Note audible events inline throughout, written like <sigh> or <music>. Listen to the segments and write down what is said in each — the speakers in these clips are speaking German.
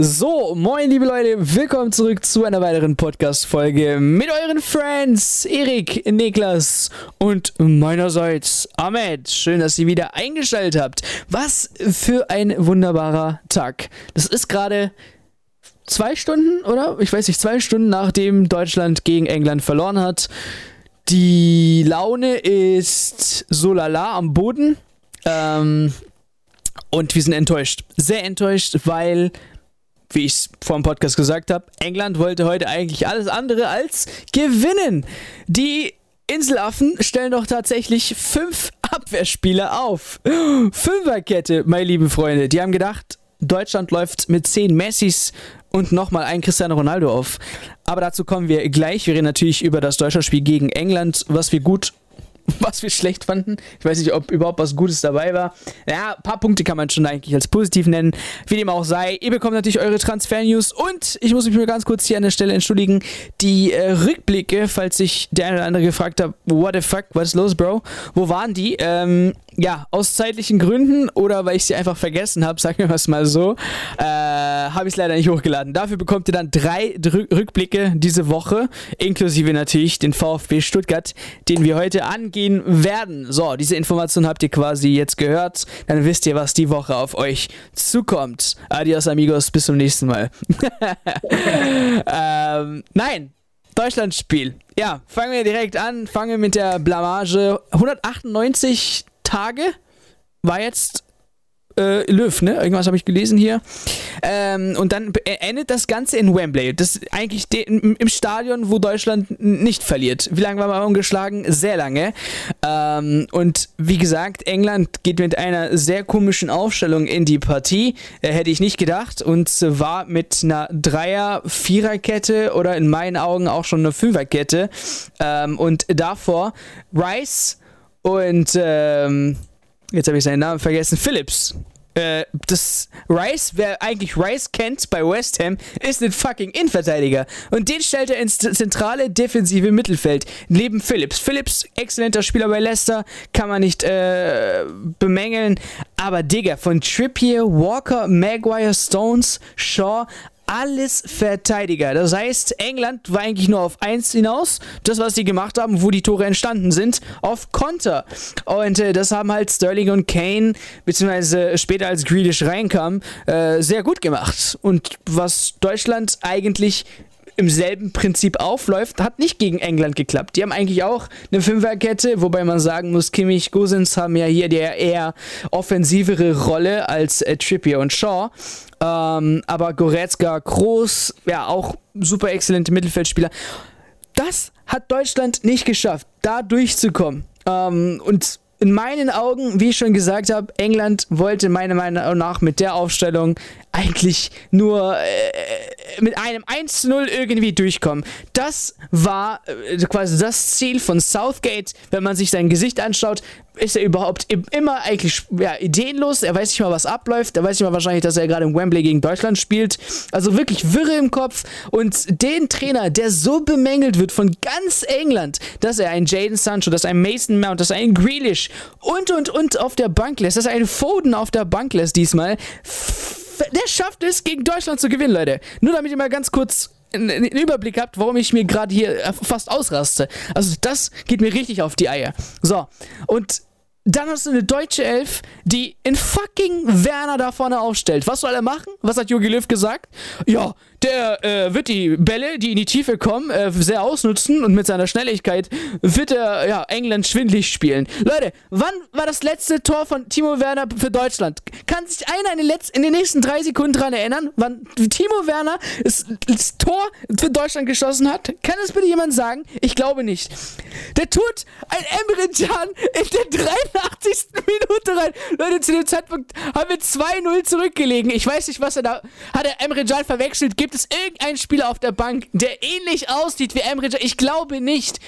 So, moin liebe Leute, willkommen zurück zu einer weiteren Podcast-Folge mit euren Friends Erik, Niklas und meinerseits Ahmed. Schön, dass ihr wieder eingeschaltet habt. Was für ein wunderbarer Tag. Das ist gerade zwei Stunden, oder? Ich weiß nicht, zwei Stunden nachdem Deutschland gegen England verloren hat. Die Laune ist so lala am Boden. Ähm, und wir sind enttäuscht. Sehr enttäuscht, weil wie ich es vor dem Podcast gesagt habe, England wollte heute eigentlich alles andere als gewinnen. Die Inselaffen stellen doch tatsächlich fünf Abwehrspieler auf. Fünferkette, meine lieben Freunde. Die haben gedacht, Deutschland läuft mit zehn Messis und nochmal ein Cristiano Ronaldo auf. Aber dazu kommen wir gleich. Wir reden natürlich über das Deutschlandspiel gegen England, was wir gut <laughs> was wir schlecht fanden. Ich weiß nicht, ob überhaupt was Gutes dabei war. Ja, ein paar Punkte kann man schon eigentlich als positiv nennen. Wie dem auch sei, ihr bekommt natürlich eure Transfer-News und ich muss mich mal ganz kurz hier an der Stelle entschuldigen. Die äh, Rückblicke, falls sich der eine oder andere gefragt hat, what the fuck, was ist los, Bro? Wo waren die? Ähm, ja, aus zeitlichen Gründen oder weil ich sie einfach vergessen habe, sagen wir es mal so, äh, habe ich es leider nicht hochgeladen. Dafür bekommt ihr dann drei Dr Rückblicke diese Woche, inklusive natürlich den VfB Stuttgart, den wir heute angehen werden. So, diese Information habt ihr quasi jetzt gehört. Dann wisst ihr, was die Woche auf euch zukommt. Adios, amigos, bis zum nächsten Mal. <laughs> ähm, nein, Deutschlandspiel. Ja, fangen wir direkt an. Fangen wir mit der Blamage. 198 Tage war jetzt äh, Löw, ne? Irgendwas habe ich gelesen hier. Ähm, und dann endet das Ganze in Wembley. Das ist eigentlich im Stadion, wo Deutschland nicht verliert. Wie lange war man ungeschlagen? Sehr lange. Ähm, und wie gesagt, England geht mit einer sehr komischen Aufstellung in die Partie. Äh, hätte ich nicht gedacht. Und war mit einer Dreier-Viererkette oder in meinen Augen auch schon eine Fünferkette. Ähm, und davor Rice und ähm, jetzt habe ich seinen Namen vergessen, Phillips. Äh, das Rice, wer eigentlich Rice kennt bei West Ham, ist ein fucking Innenverteidiger. Und den stellt er ins zentrale defensive Mittelfeld. Neben Phillips. Phillips, exzellenter Spieler bei Leicester, kann man nicht äh, bemängeln. Aber Digga, von Trippier, Walker, Maguire, Stones, Shaw, alles Verteidiger. Das heißt, England war eigentlich nur auf eins hinaus. Das, was sie gemacht haben, wo die Tore entstanden sind, auf Konter. Und äh, das haben halt Sterling und Kane, beziehungsweise später als Grealish reinkam, äh, sehr gut gemacht. Und was Deutschland eigentlich im selben Prinzip aufläuft, hat nicht gegen England geklappt. Die haben eigentlich auch eine Fünferkette, wobei man sagen muss, Kimmich, Gosens haben ja hier die eher offensivere Rolle als äh, Trippier und Shaw. Ähm, aber Goretzka, Groß, ja, auch super exzellente Mittelfeldspieler. Das hat Deutschland nicht geschafft, da durchzukommen. Ähm, und in meinen Augen, wie ich schon gesagt habe, England wollte meiner Meinung nach mit der Aufstellung eigentlich nur äh, mit einem 1-0 irgendwie durchkommen. Das war äh, quasi das Ziel von Southgate, wenn man sich sein Gesicht anschaut ist er überhaupt immer eigentlich ja, ideenlos. Er weiß nicht mal, was abläuft. Er weiß nicht mal wahrscheinlich, dass er gerade im Wembley gegen Deutschland spielt. Also wirklich wirre im Kopf. Und den Trainer, der so bemängelt wird von ganz England, dass er einen Jaden Sancho, dass er einen Mason Mount, dass er einen Grealish und und und auf der Bank lässt, dass er einen Foden auf der Bank lässt diesmal. Der schafft es, gegen Deutschland zu gewinnen, Leute. Nur damit ihr mal ganz kurz einen Überblick habt, warum ich mir gerade hier fast ausraste. Also das geht mir richtig auf die Eier. So, und dann hast du eine deutsche Elf, die in fucking Werner da vorne aufstellt. Was soll er machen? Was hat Jogi Löw gesagt? Ja, der äh, wird die Bälle, die in die Tiefe kommen, äh, sehr ausnutzen und mit seiner Schnelligkeit wird er ja, England schwindlig spielen. Leute, wann war das letzte Tor von Timo Werner für Deutschland? Kann sich einer in den, in den nächsten drei Sekunden daran erinnern, wann Timo Werner das, das Tor für Deutschland geschossen hat? Kann es bitte jemand sagen? Ich glaube nicht. Der tut ein Emre Can in der 83. Minute rein. Leute, zu dem Zeitpunkt haben wir 2-0 zurückgelegen. Ich weiß nicht, was er da. Hat er Emre Can verwechselt? Gibt es irgendeinen Spieler auf der Bank, der ähnlich aussieht wie Emre Can? Ich glaube nicht.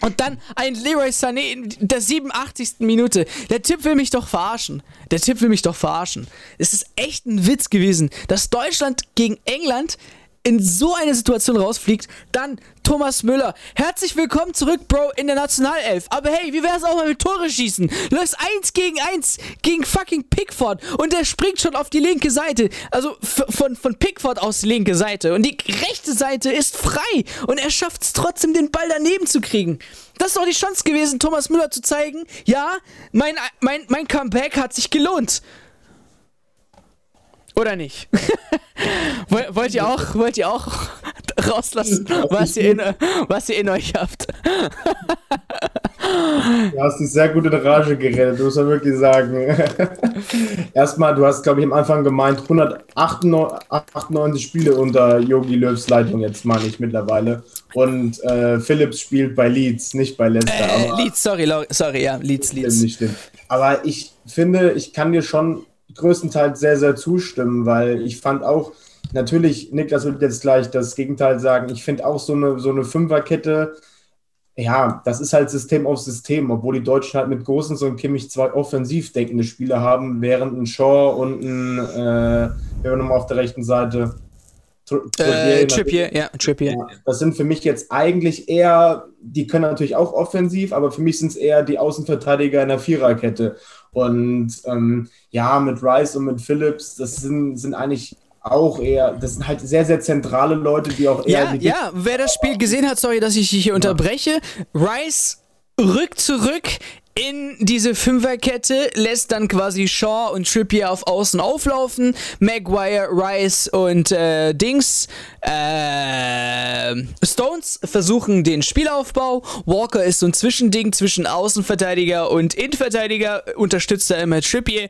Und dann ein Leroy Sané in der 87. Minute. Der Typ will mich doch verarschen. Der Typ will mich doch verarschen. Es ist echt ein Witz gewesen, dass Deutschland gegen England in so eine Situation rausfliegt, dann Thomas Müller. Herzlich willkommen zurück, Bro, in der Nationalelf. Aber hey, wie wär's auch mal mit Tore schießen? Löst 1 gegen 1 gegen fucking Pickford und der springt schon auf die linke Seite. Also von, von Pickford aus die linke Seite. Und die rechte Seite ist frei und er schafft es trotzdem, den Ball daneben zu kriegen. Das ist doch die Chance gewesen, Thomas Müller zu zeigen, ja, mein, mein, mein Comeback hat sich gelohnt. Oder nicht? <laughs> wollt ihr auch, wollt ihr auch <laughs> rauslassen, was ihr in, was ihr in euch habt? <laughs> Du hast dich sehr gut in Rage geredet, muss man wirklich sagen. Erstmal, du hast, glaube ich, am Anfang gemeint, 198 Spiele unter Yogi Löws Leitung, jetzt meine ich mittlerweile. Und äh, Phillips spielt bei Leeds, nicht bei Leicester. Äh, Leeds, sorry, sorry, ja, Leeds, Leeds. Nicht. Aber ich finde, ich kann dir schon größtenteils sehr, sehr zustimmen, weil ich fand auch, natürlich, Niklas wird jetzt gleich das Gegenteil sagen, ich finde auch so eine, so eine Fünferkette, ja, das ist halt System auf System, obwohl die Deutschen halt mit Großens und Kimmich zwei offensiv denkende Spieler haben, während ein Shaw und ein, äh, wir nochmal auf der rechten Seite, äh, Trippier, ja, Trippier. Ja, das sind für mich jetzt eigentlich eher, die können natürlich auch offensiv, aber für mich sind es eher die Außenverteidiger in der Viererkette. Und ähm, ja, mit Rice und mit Phillips, das sind, sind eigentlich auch eher, das sind halt sehr, sehr zentrale Leute, die auch eher. Ja, ja, wer das Spiel gesehen hat, sorry, dass ich dich hier unterbreche. Rice rückt zurück in diese Fünferkette, lässt dann quasi Shaw und Trippier auf Außen auflaufen, Maguire, Rice und äh, Dings, äh, Stones versuchen den Spielaufbau, Walker ist so ein Zwischending zwischen Außenverteidiger und Innenverteidiger, unterstützt er immer Trippier,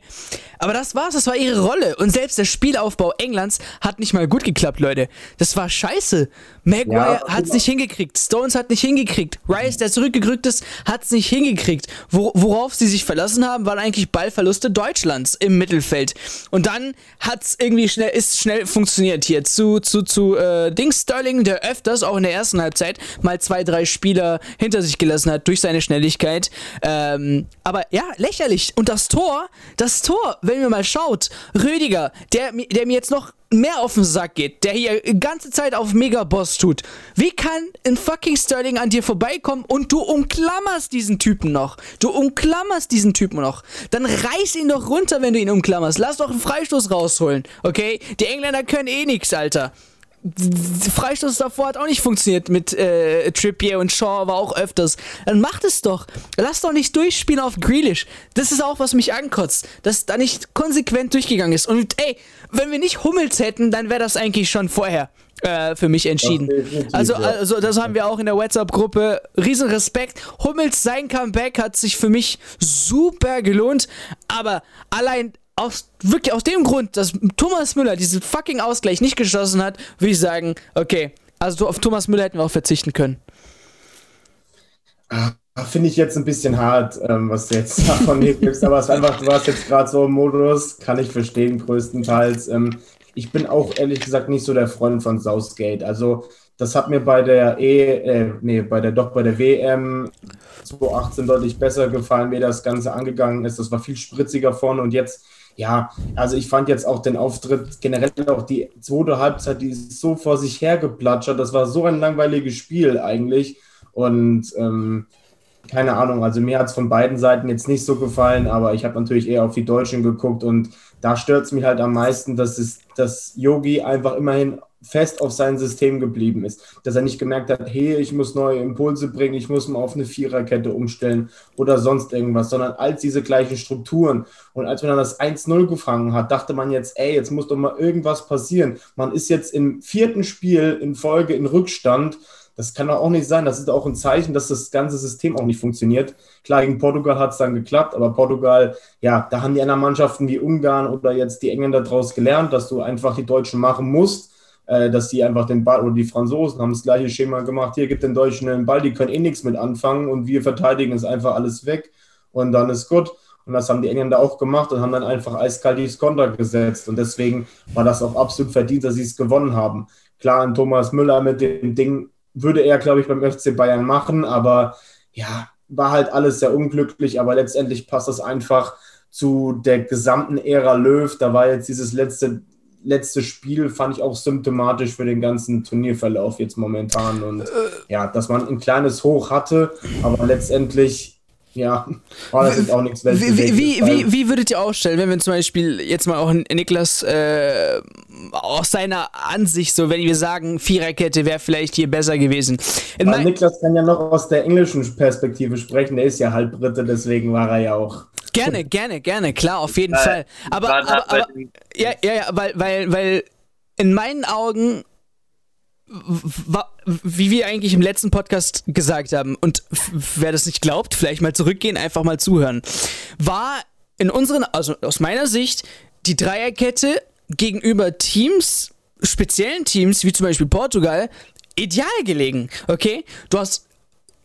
aber das war's, das war ihre Rolle. Und selbst der Spielaufbau Englands hat nicht mal gut geklappt, Leute, das war scheiße, Maguire ja, hat's nicht hingekriegt, Stones hat nicht hingekriegt, Rice, der zurückgerückt ist, hat's nicht hingekriegt, Wo worauf sie sich verlassen haben, waren eigentlich Ballverluste Deutschlands im Mittelfeld. Und dann hat's irgendwie schnell, ist schnell funktioniert hier zu, zu, zu äh, Dings Sterling, der öfters auch in der ersten Halbzeit mal zwei, drei Spieler hinter sich gelassen hat durch seine Schnelligkeit. Ähm, aber ja, lächerlich. Und das Tor, das Tor, wenn ihr mal schaut, Rüdiger, der, der mir jetzt noch mehr auf den Sack geht, der hier die ganze Zeit auf Megaboss tut. Wie kann ein fucking Sterling an dir vorbeikommen und du umklammerst diesen Typen noch? Du umklammerst diesen Typen noch. Dann reiß ihn doch runter, wenn du ihn umklammerst. Lass doch einen Freistoß rausholen, okay? Die Engländer können eh nix, Alter. Freistoß davor hat auch nicht funktioniert mit äh, Trippier und Shaw war auch öfters. Dann macht es doch. Lass doch nicht durchspielen auf Grealish. Das ist auch, was mich ankotzt, dass da nicht konsequent durchgegangen ist. Und ey, wenn wir nicht Hummels hätten, dann wäre das eigentlich schon vorher äh, für mich entschieden. Also, also, das haben wir auch in der WhatsApp-Gruppe. Riesen Respekt. Hummels, sein Comeback hat sich für mich super gelohnt. Aber allein aus, wirklich aus dem Grund, dass Thomas Müller diesen fucking Ausgleich nicht geschossen hat, würde ich sagen, okay, also auf Thomas Müller hätten wir auch verzichten können. Ah, finde ich jetzt ein bisschen hart, ähm, was du jetzt <laughs> davon gibst, aber es ist einfach, du warst jetzt gerade so im Modus, kann ich verstehen, größtenteils. Ähm, ich bin auch ehrlich gesagt nicht so der Freund von Southgate. Also, das hat mir bei der E, äh, nee, bei der doch bei der WM 2018 deutlich besser gefallen, wie das Ganze angegangen ist. Das war viel spritziger vorne und jetzt ja, also ich fand jetzt auch den Auftritt, generell auch die zweite Halbzeit, die ist so vor sich hergeplatschert. Das war so ein langweiliges Spiel eigentlich. Und ähm, keine Ahnung, also mir hat es von beiden Seiten jetzt nicht so gefallen, aber ich habe natürlich eher auf die Deutschen geguckt und da stört es mich halt am meisten, dass es, dass Yogi einfach immerhin fest auf sein System geblieben ist. Dass er nicht gemerkt hat, hey, ich muss neue Impulse bringen, ich muss mal auf eine Viererkette umstellen oder sonst irgendwas, sondern als diese gleichen Strukturen. Und als man dann das 1-0 gefangen hat, dachte man jetzt, ey, jetzt muss doch mal irgendwas passieren. Man ist jetzt im vierten Spiel in Folge in Rückstand. Das kann doch auch nicht sein. Das ist auch ein Zeichen, dass das ganze System auch nicht funktioniert. Klar, gegen Portugal hat es dann geklappt, aber Portugal, ja, da haben die anderen Mannschaften wie Ungarn oder jetzt die Engländer daraus gelernt, dass du einfach die Deutschen machen musst äh, dass die einfach den Ball, oder die Franzosen haben das gleiche Schema gemacht, hier gibt den Deutschen den Ball, die können eh nichts mit anfangen und wir verteidigen es einfach alles weg und dann ist gut. Und das haben die Engländer auch gemacht und haben dann einfach eiskalt die Konter gesetzt. Und deswegen war das auch absolut verdient, dass sie es gewonnen haben. Klar, ein Thomas Müller mit dem Ding würde er, glaube ich, beim FC Bayern machen, aber ja, war halt alles sehr unglücklich, aber letztendlich passt das einfach zu der gesamten Ära Löw. Da war jetzt dieses letzte letzte Spiel fand ich auch symptomatisch für den ganzen Turnierverlauf jetzt momentan. Und äh, ja, dass man ein kleines Hoch hatte, aber letztendlich ja, war das jetzt auch nichts wie, wie, wie, wie, würdet ihr aufstellen, wenn wir zum Beispiel jetzt mal auch Niklas äh, aus seiner Ansicht so, wenn wir sagen, Viererkette wäre vielleicht hier besser gewesen. Niklas kann ja noch aus der englischen Perspektive sprechen, der ist ja halb Brite, deswegen war er ja auch Gerne, gerne, gerne, klar, auf jeden Fall. Aber, aber, aber ja, ja, ja, weil, weil, weil in meinen Augen, wie wir eigentlich im letzten Podcast gesagt haben, und wer das nicht glaubt, vielleicht mal zurückgehen, einfach mal zuhören, war in unseren, also aus meiner Sicht, die Dreierkette gegenüber Teams, speziellen Teams, wie zum Beispiel Portugal, ideal gelegen, okay? Du hast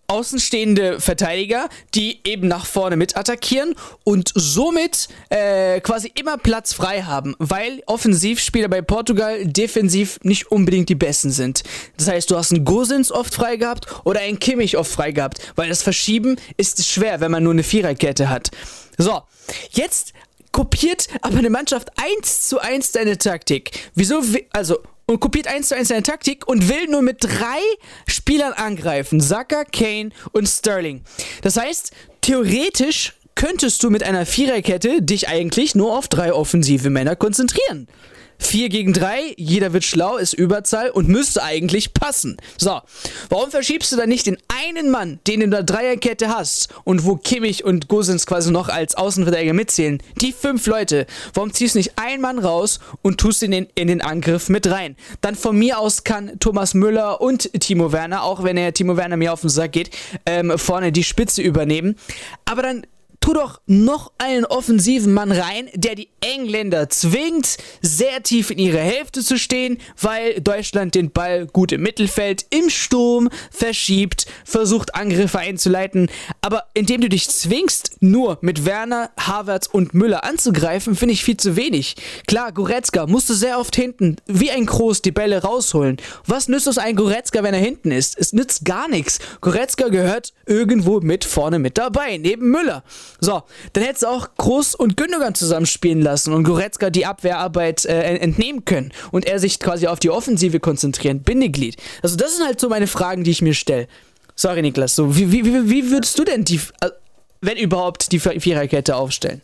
außenstehende Verteidiger, die eben nach vorne mit attackieren und somit äh, quasi immer Platz frei haben, weil Offensivspieler bei Portugal defensiv nicht unbedingt die besten sind. Das heißt, du hast einen Gosens oft frei gehabt oder einen Kimmich oft frei gehabt, weil das Verschieben ist schwer, wenn man nur eine Viererkette hat. So, jetzt kopiert aber eine Mannschaft eins zu eins deine Taktik. Wieso? Also und kopiert eins zu eins seine Taktik und will nur mit drei Spielern angreifen. Saka, Kane und Sterling. Das heißt, theoretisch könntest du mit einer Viererkette dich eigentlich nur auf drei offensive Männer konzentrieren. 4 gegen 3, jeder wird schlau, ist Überzahl und müsste eigentlich passen. So, warum verschiebst du dann nicht den einen Mann, den du in der Dreierkette hast und wo Kimmich und Gosens quasi noch als Außenverteidiger mitzählen? Die fünf Leute. Warum ziehst du nicht einen Mann raus und tust ihn in, in den Angriff mit rein? Dann von mir aus kann Thomas Müller und Timo Werner, auch wenn er Timo Werner mir auf den Sack geht, ähm, vorne die Spitze übernehmen. Aber dann tu doch noch einen offensiven Mann rein, der die Engländer zwingt, sehr tief in ihre Hälfte zu stehen, weil Deutschland den Ball gut im Mittelfeld im Sturm verschiebt, versucht Angriffe einzuleiten. Aber indem du dich zwingst, nur mit Werner, Havertz und Müller anzugreifen, finde ich viel zu wenig. Klar, Goretzka musste sehr oft hinten wie ein Groß die Bälle rausholen. Was nützt es ein Goretzka, wenn er hinten ist? Es nützt gar nichts. Goretzka gehört irgendwo mit vorne mit dabei, neben Müller. So, dann hättest du auch Groß und Gündogan zusammenspielen lassen und Goretzka die Abwehrarbeit äh, entnehmen können und er sich quasi auf die Offensive konzentrieren. Bindeglied. Also, das sind halt so meine Fragen, die ich mir stelle. Sorry, Niklas. So, wie, wie, wie würdest du denn die, äh, wenn überhaupt, die Viererkette aufstellen?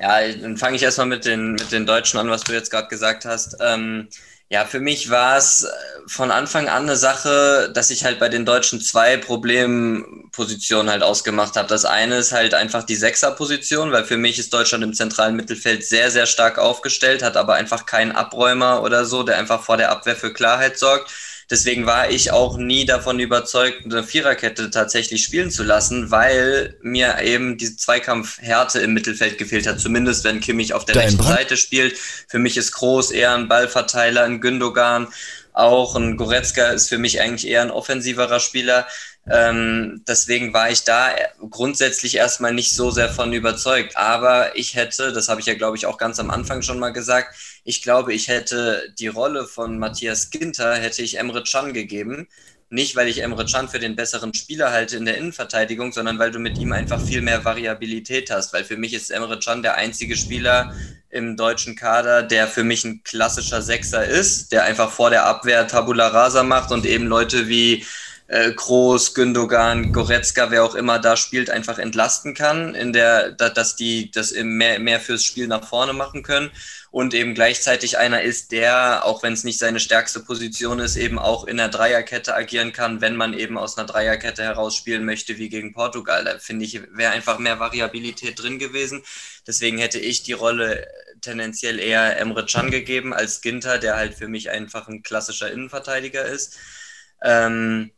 Ja, dann fange ich erstmal mit den, mit den Deutschen an, was du jetzt gerade gesagt hast. Ähm, ja, für mich war es äh, von Anfang an eine Sache, dass ich halt bei den Deutschen zwei Problempositionen halt ausgemacht habe. Das eine ist halt einfach die Sechserposition, weil für mich ist Deutschland im zentralen Mittelfeld sehr, sehr stark aufgestellt, hat aber einfach keinen Abräumer oder so, der einfach vor der Abwehr für Klarheit sorgt. Deswegen war ich auch nie davon überzeugt, eine Viererkette tatsächlich spielen zu lassen, weil mir eben diese Zweikampfhärte im Mittelfeld gefehlt hat. Zumindest wenn Kimmich auf der Dein rechten Brand? Seite spielt. Für mich ist Groß eher ein Ballverteiler, ein Gündogan auch. Ein Goretzka ist für mich eigentlich eher ein offensiverer Spieler. Ähm, deswegen war ich da grundsätzlich erstmal nicht so sehr von überzeugt. Aber ich hätte, das habe ich ja, glaube ich, auch ganz am Anfang schon mal gesagt, ich glaube, ich hätte die Rolle von Matthias Ginter, hätte ich Emre Can gegeben. Nicht, weil ich Emre Can für den besseren Spieler halte in der Innenverteidigung, sondern weil du mit ihm einfach viel mehr Variabilität hast. Weil für mich ist Emre Can der einzige Spieler im deutschen Kader, der für mich ein klassischer Sechser ist, der einfach vor der Abwehr Tabula Rasa macht und eben Leute wie äh, Groß, Gündogan, Goretzka, wer auch immer da spielt, einfach entlasten kann, in der, dass die das mehr, mehr fürs Spiel nach vorne machen können und eben gleichzeitig einer ist, der, auch wenn es nicht seine stärkste Position ist, eben auch in der Dreierkette agieren kann, wenn man eben aus einer Dreierkette heraus spielen möchte, wie gegen Portugal. Da finde ich, wäre einfach mehr Variabilität drin gewesen. Deswegen hätte ich die Rolle tendenziell eher Emre Can gegeben als Ginter, der halt für mich einfach ein klassischer Innenverteidiger ist. Ähm,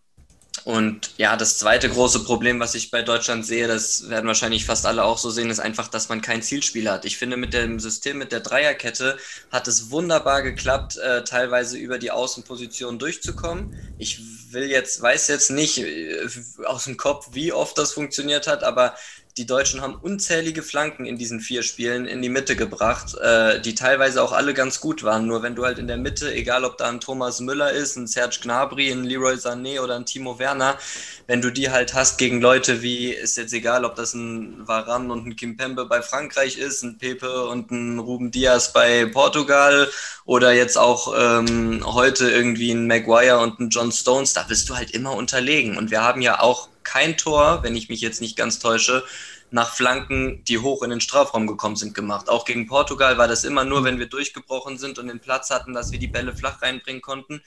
und ja, das zweite große Problem, was ich bei Deutschland sehe, das werden wahrscheinlich fast alle auch so sehen, ist einfach, dass man kein Zielspiel hat. Ich finde, mit dem System, mit der Dreierkette hat es wunderbar geklappt, äh, teilweise über die Außenposition durchzukommen. Ich will jetzt, weiß jetzt nicht äh, aus dem Kopf, wie oft das funktioniert hat, aber die Deutschen haben unzählige Flanken in diesen vier Spielen in die Mitte gebracht, äh, die teilweise auch alle ganz gut waren. Nur wenn du halt in der Mitte, egal ob da ein Thomas Müller ist, ein Serge Gnabry, ein Leroy Sané oder ein Timo Werner, wenn du die halt hast gegen Leute wie, ist jetzt egal, ob das ein Varan und ein Kimpembe bei Frankreich ist, ein Pepe und ein Ruben Diaz bei Portugal oder jetzt auch ähm, heute irgendwie ein Maguire und ein John Stones, da bist du halt immer unterlegen. Und wir haben ja auch kein Tor, wenn ich mich jetzt nicht ganz täusche, nach Flanken, die hoch in den Strafraum gekommen sind, gemacht. Auch gegen Portugal war das immer nur, wenn wir durchgebrochen sind und den Platz hatten, dass wir die Bälle flach reinbringen konnten.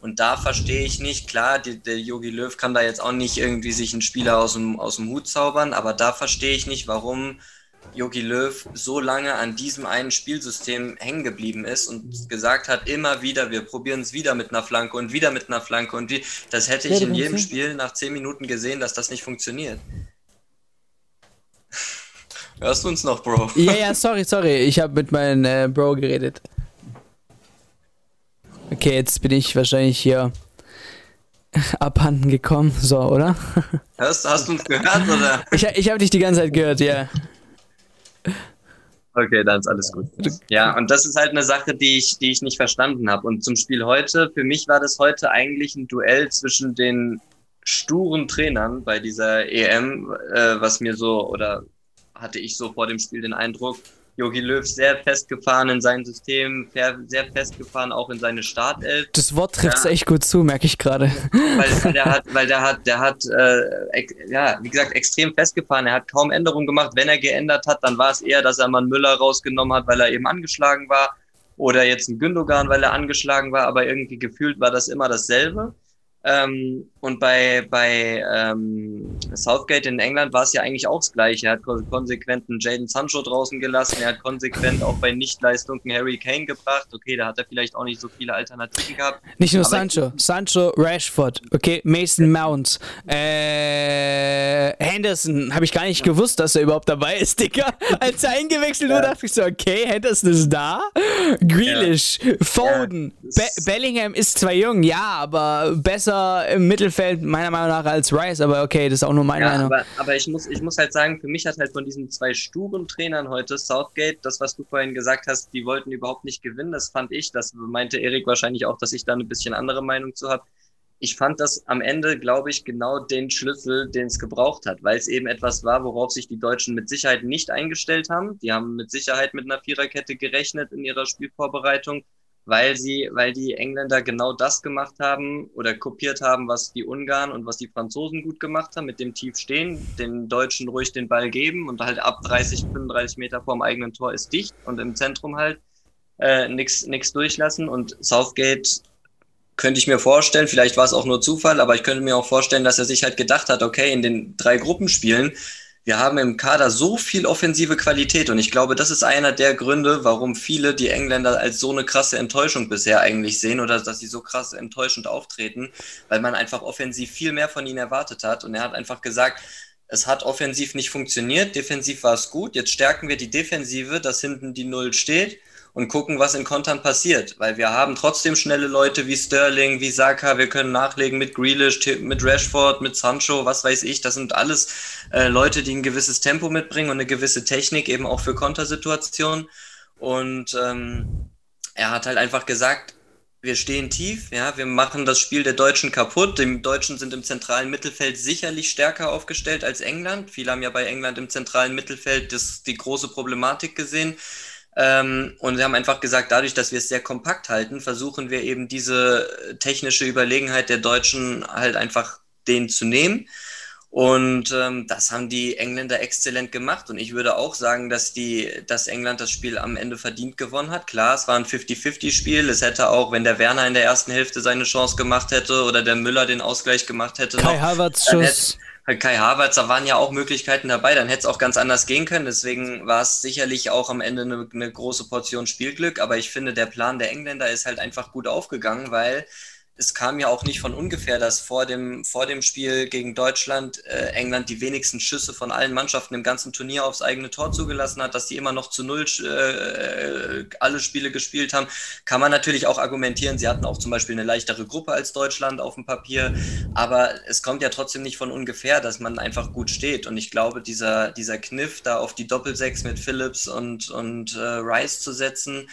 Und da verstehe ich nicht, klar, die, der Yogi Löw kann da jetzt auch nicht irgendwie sich einen Spieler aus dem, aus dem Hut zaubern, aber da verstehe ich nicht, warum Yogi Löw so lange an diesem einen Spielsystem hängen geblieben ist und gesagt hat, immer wieder, wir probieren es wieder mit einer Flanke und wieder mit einer Flanke und wie, das hätte ich in jedem Spiel nach zehn Minuten gesehen, dass das nicht funktioniert. <laughs> Hörst du uns noch, Bro? Ja, ja, sorry, sorry, ich habe mit meinem äh, Bro geredet. Okay, jetzt bin ich wahrscheinlich hier <laughs> abhanden gekommen, so, oder? <laughs> Hörst, hast du uns gehört, oder? Ich, ich habe dich die ganze Zeit gehört, ja. Okay, dann ist alles gut. Ja, und das ist halt eine Sache, die ich, die ich nicht verstanden habe. Und zum Spiel heute, für mich war das heute eigentlich ein Duell zwischen den sturen Trainern bei dieser EM, äh, was mir so, oder hatte ich so vor dem Spiel den Eindruck, Jogi Löw sehr festgefahren in sein System, sehr festgefahren auch in seine Startelf. Das Wort trifft ja. echt gut zu, merke ich gerade. Weil, weil, der hat, <laughs> weil der hat, der hat, äh, ja, wie gesagt, extrem festgefahren. Er hat kaum Änderungen gemacht. Wenn er geändert hat, dann war es eher, dass er mal einen Müller rausgenommen hat, weil er eben angeschlagen war. Oder jetzt einen Gündogan, weil er angeschlagen war. Aber irgendwie gefühlt war das immer dasselbe. Ähm, und bei, bei ähm, Southgate in England war es ja eigentlich auch das Gleiche. Er hat konsequent einen Jaden Sancho draußen gelassen. Er hat konsequent auch bei Nichtleistung einen Harry Kane gebracht. Okay, da hat er vielleicht auch nicht so viele Alternativen gehabt. Nicht nur Sancho. Sancho, Rashford, okay, Mason Mount, äh, Henderson. Habe ich gar nicht gewusst, dass er überhaupt dabei ist, Dicker. <laughs> Als er eingewechselt wurde, ja. dachte ich so, okay, Henderson ist da. Grealish, ja. Foden, ja, Be Bellingham ist zwar jung, ja, aber besser im Mittel Mittelfeld meiner Meinung nach als Rice, aber okay, das ist auch nur meine ja, Meinung. Aber, aber ich, muss, ich muss halt sagen, für mich hat halt von diesen zwei sturen Trainern heute Southgate, das, was du vorhin gesagt hast, die wollten überhaupt nicht gewinnen, das fand ich, das meinte Erik wahrscheinlich auch, dass ich da ein bisschen andere Meinung zu habe. Ich fand das am Ende, glaube ich, genau den Schlüssel, den es gebraucht hat, weil es eben etwas war, worauf sich die Deutschen mit Sicherheit nicht eingestellt haben. Die haben mit Sicherheit mit einer Viererkette gerechnet in ihrer Spielvorbereitung weil sie, weil die Engländer genau das gemacht haben oder kopiert haben, was die Ungarn und was die Franzosen gut gemacht haben, mit dem Tief stehen, den Deutschen ruhig den Ball geben und halt ab 30, 35 Meter vorm eigenen Tor ist dicht und im Zentrum halt äh, nichts durchlassen. Und Southgate könnte ich mir vorstellen, vielleicht war es auch nur Zufall, aber ich könnte mir auch vorstellen, dass er sich halt gedacht hat, okay, in den drei Gruppenspielen wir haben im Kader so viel offensive Qualität und ich glaube, das ist einer der Gründe, warum viele die Engländer als so eine krasse Enttäuschung bisher eigentlich sehen oder dass sie so krass enttäuschend auftreten, weil man einfach offensiv viel mehr von ihnen erwartet hat. Und er hat einfach gesagt, es hat offensiv nicht funktioniert, defensiv war es gut, jetzt stärken wir die Defensive, dass hinten die Null steht und gucken, was in Kontern passiert. Weil wir haben trotzdem schnelle Leute wie Sterling, wie Saka, wir können nachlegen mit Grealish, mit Rashford, mit Sancho, was weiß ich. Das sind alles äh, Leute, die ein gewisses Tempo mitbringen und eine gewisse Technik eben auch für Kontersituationen. Und ähm, er hat halt einfach gesagt, wir stehen tief, ja, wir machen das Spiel der Deutschen kaputt. Die Deutschen sind im zentralen Mittelfeld sicherlich stärker aufgestellt als England. Viele haben ja bei England im zentralen Mittelfeld das, die große Problematik gesehen. Ähm, und wir haben einfach gesagt, dadurch, dass wir es sehr kompakt halten, versuchen wir eben diese technische Überlegenheit der Deutschen halt einfach denen zu nehmen. Und ähm, das haben die Engländer exzellent gemacht. Und ich würde auch sagen, dass, die, dass England das Spiel am Ende verdient gewonnen hat. Klar, es war ein 50-50-Spiel. Es hätte auch, wenn der Werner in der ersten Hälfte seine Chance gemacht hätte oder der Müller den Ausgleich gemacht hätte, Kai Havertz Schuss. Kai Havertz, da waren ja auch Möglichkeiten dabei, dann hätte es auch ganz anders gehen können. Deswegen war es sicherlich auch am Ende eine, eine, große Portion Spielglück. Aber ich finde, der Plan der Engländer ist halt einfach gut aufgegangen, weil es kam ja auch nicht von ungefähr, dass vor dem, vor dem Spiel gegen Deutschland äh, England die wenigsten Schüsse von allen Mannschaften im ganzen Turnier aufs eigene Tor zugelassen hat, dass die immer noch zu null äh, alle Spiele gespielt haben. Kann man natürlich auch argumentieren. Sie hatten auch zum Beispiel eine leichtere Gruppe als Deutschland auf dem Papier, aber es kommt ja trotzdem nicht von ungefähr, dass man einfach gut steht. Und ich glaube, dieser, dieser Kniff, da auf die Doppelsechs mit Phillips und, und äh, Rice zu setzen,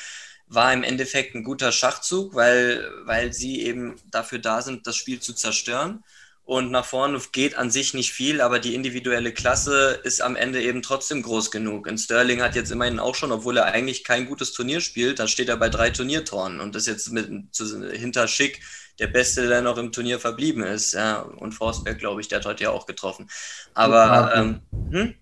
war im Endeffekt ein guter Schachzug, weil, weil sie eben dafür da sind, das Spiel zu zerstören. Und nach vorne geht an sich nicht viel, aber die individuelle Klasse ist am Ende eben trotzdem groß genug. Und Sterling hat jetzt immerhin auch schon, obwohl er eigentlich kein gutes Turnier spielt, da steht er bei drei Turniertoren und das jetzt mit hinter Schick der Beste, der noch im Turnier verblieben ist. Ja, und Forsberg, glaube ich, der hat heute ja auch getroffen. Aber ähm, hm?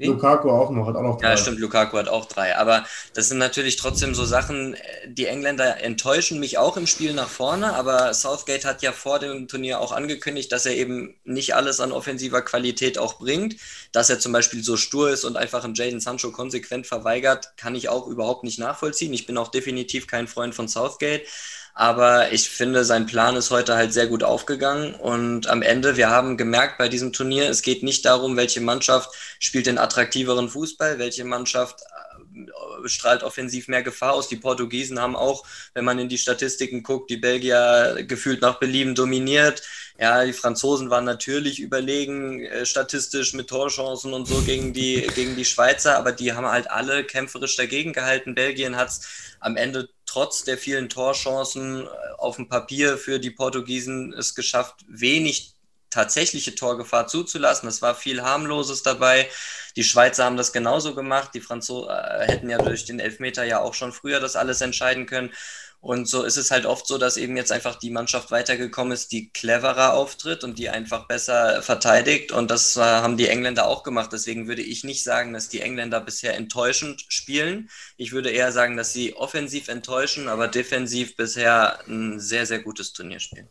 Wie? Lukaku auch noch, hat auch noch drei. Ja, stimmt, Lukaku hat auch drei. Aber das sind natürlich trotzdem so Sachen, die Engländer enttäuschen mich auch im Spiel nach vorne. Aber Southgate hat ja vor dem Turnier auch angekündigt, dass er eben nicht alles an offensiver Qualität auch bringt. Dass er zum Beispiel so stur ist und einfach einen Jaden Sancho konsequent verweigert, kann ich auch überhaupt nicht nachvollziehen. Ich bin auch definitiv kein Freund von Southgate. Aber ich finde, sein Plan ist heute halt sehr gut aufgegangen. Und am Ende, wir haben gemerkt bei diesem Turnier, es geht nicht darum, welche Mannschaft spielt den attraktiveren Fußball, welche Mannschaft äh, strahlt offensiv mehr Gefahr aus. Die Portugiesen haben auch, wenn man in die Statistiken guckt, die Belgier gefühlt nach Belieben dominiert. Ja, die Franzosen waren natürlich überlegen, äh, statistisch mit Torchancen und so gegen die, gegen die Schweizer, aber die haben halt alle kämpferisch dagegen gehalten. Belgien hat es am Ende trotz der vielen Torchancen äh, auf dem Papier für die Portugiesen es geschafft, wenig tatsächliche Torgefahr zuzulassen. Es war viel harmloses dabei. Die Schweizer haben das genauso gemacht. Die Franzosen äh, hätten ja durch den Elfmeter ja auch schon früher das alles entscheiden können. Und so ist es halt oft so, dass eben jetzt einfach die Mannschaft weitergekommen ist, die cleverer auftritt und die einfach besser verteidigt. Und das äh, haben die Engländer auch gemacht. Deswegen würde ich nicht sagen, dass die Engländer bisher enttäuschend spielen. Ich würde eher sagen, dass sie offensiv enttäuschen, aber defensiv bisher ein sehr, sehr gutes Turnier spielen.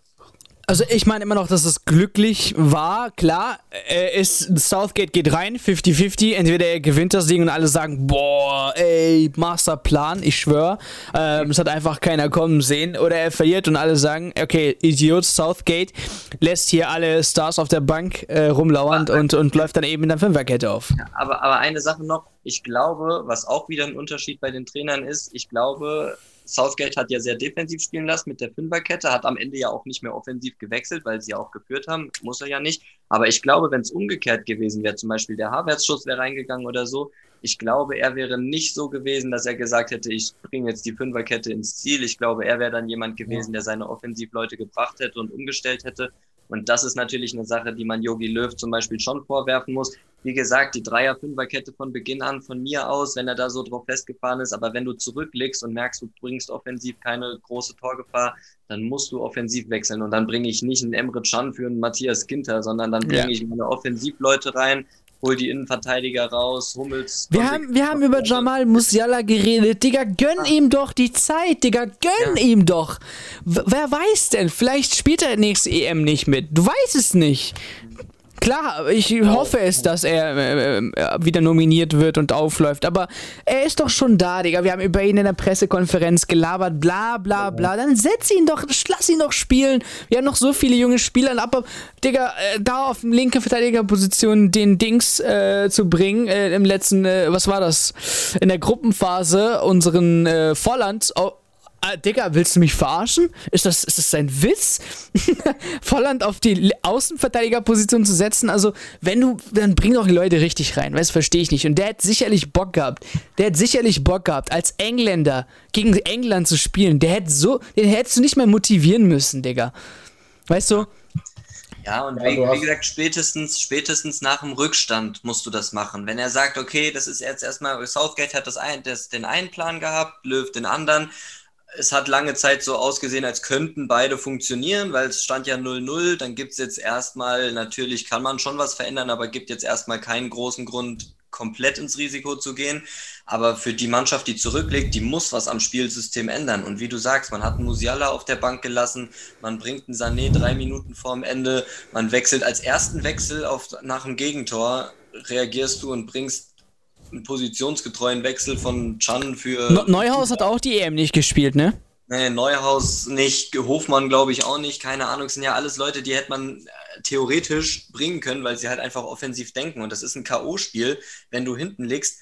Also ich meine immer noch, dass es glücklich war. Klar, er ist, Southgate geht rein, 50-50. Entweder er gewinnt das Ding und alle sagen, boah, ey, Masterplan, ich schwöre. Ähm, es hat einfach keiner kommen sehen. Oder er verliert und alle sagen, okay, Idiot, Southgate lässt hier alle Stars auf der Bank äh, rumlauern und, und läuft dann eben in der Fünferkette auf. Ja, aber, aber eine Sache noch, ich glaube, was auch wieder ein Unterschied bei den Trainern ist, ich glaube, Southgate hat ja sehr defensiv spielen lassen mit der Fünferkette, hat am Ende ja auch nicht mehr offensiv gewechselt, weil sie auch geführt haben. Muss er ja nicht. Aber ich glaube, wenn es umgekehrt gewesen wäre, zum Beispiel der Havertz-Schuss wäre reingegangen oder so, ich glaube, er wäre nicht so gewesen, dass er gesagt hätte, ich bringe jetzt die Fünferkette ins Ziel. Ich glaube, er wäre dann jemand gewesen, der seine Offensivleute gebracht hätte und umgestellt hätte. Und das ist natürlich eine Sache, die man Yogi Löw zum Beispiel schon vorwerfen muss. Wie gesagt, die Dreier-Fünfer-Kette von Beginn an von mir aus, wenn er da so drauf festgefahren ist. Aber wenn du zurücklegst und merkst, du bringst offensiv keine große Torgefahr, dann musst du offensiv wechseln. Und dann bringe ich nicht einen Emre Can für einen Matthias Ginter, sondern dann bringe ja. ich meine Offensivleute rein, hol die Innenverteidiger raus, Hummels. Wir haben, wir haben über Jamal Musiala geredet. Digga, gönn ah. ihm doch die Zeit, Digga, gönn ja. ihm doch. W wer weiß denn? Vielleicht spielt er nächste EM nicht mit. Du weißt es nicht. Klar, ich hoffe es, dass er äh, äh, wieder nominiert wird und aufläuft, aber er ist doch schon da, Digga. Wir haben über ihn in der Pressekonferenz gelabert, bla bla bla. Dann setz ihn doch, lass ihn doch spielen. Wir haben noch so viele junge Spieler, aber, Digga, äh, da auf linke Verteidigerposition den Dings äh, zu bringen, äh, im letzten, äh, was war das? In der Gruppenphase unseren Volland Ah, Digga, willst du mich verarschen? Ist das, ist das ein Witz? <laughs> Volland auf die Außenverteidigerposition zu setzen? Also, wenn du, dann bring doch die Leute richtig rein. Weißt, verstehe ich nicht. Und der hat sicherlich Bock gehabt. Der hat sicherlich Bock gehabt, als Engländer gegen England zu spielen. Der hätte so, den hättest du nicht mehr motivieren müssen, Digga. Weißt du? Ja, und ja, wie, wie, gesagt, spätestens, spätestens nach dem Rückstand musst du das machen. Wenn er sagt, okay, das ist jetzt erstmal, Southgate hat das ein, das, den einen Plan gehabt, Löw den anderen, es hat lange Zeit so ausgesehen, als könnten beide funktionieren, weil es stand ja 0-0. Dann gibt es jetzt erstmal, natürlich kann man schon was verändern, aber gibt jetzt erstmal keinen großen Grund, komplett ins Risiko zu gehen. Aber für die Mannschaft, die zurücklegt, die muss was am Spielsystem ändern. Und wie du sagst, man hat einen Musiala auf der Bank gelassen, man bringt einen Sané drei Minuten vorm Ende, man wechselt als ersten Wechsel auf, nach dem Gegentor, reagierst du und bringst einen positionsgetreuen Wechsel von Chan für. Neuhaus hat auch die EM nicht gespielt, ne? Nee, Neuhaus nicht, Hofmann glaube ich auch nicht, keine Ahnung, das sind ja alles Leute, die hätte man äh, theoretisch bringen können, weil sie halt einfach offensiv denken und das ist ein K.O.-Spiel, wenn du hinten liegst,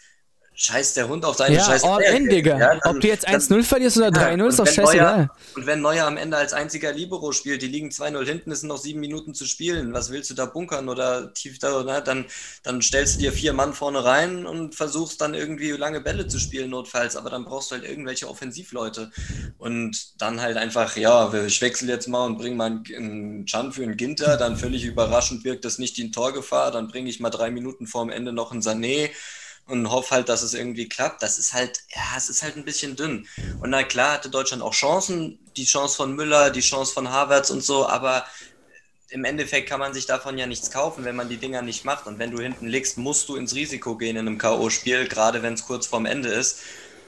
scheiß der Hund auf deine ja, scheiß all in, Digga. Ja, dann, Ob du jetzt 1-0 verlierst oder 3-0, ja, ist doch scheißegal. Und wenn Neuer am Ende als einziger Libero spielt, die liegen 2-0 hinten, es sind noch sieben Minuten zu spielen, was willst du da bunkern oder tief da, ne? dann, dann stellst du dir vier Mann vorne rein und versuchst dann irgendwie lange Bälle zu spielen, notfalls, aber dann brauchst du halt irgendwelche Offensivleute und dann halt einfach, ja, ich wechsle jetzt mal und bringe mal einen Chan für einen Ginter, dann völlig überraschend wirkt das nicht in Torgefahr, dann bringe ich mal drei Minuten vorm Ende noch einen Sané, und hoffe halt, dass es irgendwie klappt. Das ist halt, ja, es ist halt ein bisschen dünn. Und na klar hatte Deutschland auch Chancen, die Chance von Müller, die Chance von Havertz und so, aber im Endeffekt kann man sich davon ja nichts kaufen, wenn man die Dinger nicht macht. Und wenn du hinten liegst, musst du ins Risiko gehen in einem K.O.-Spiel, gerade wenn es kurz vorm Ende ist.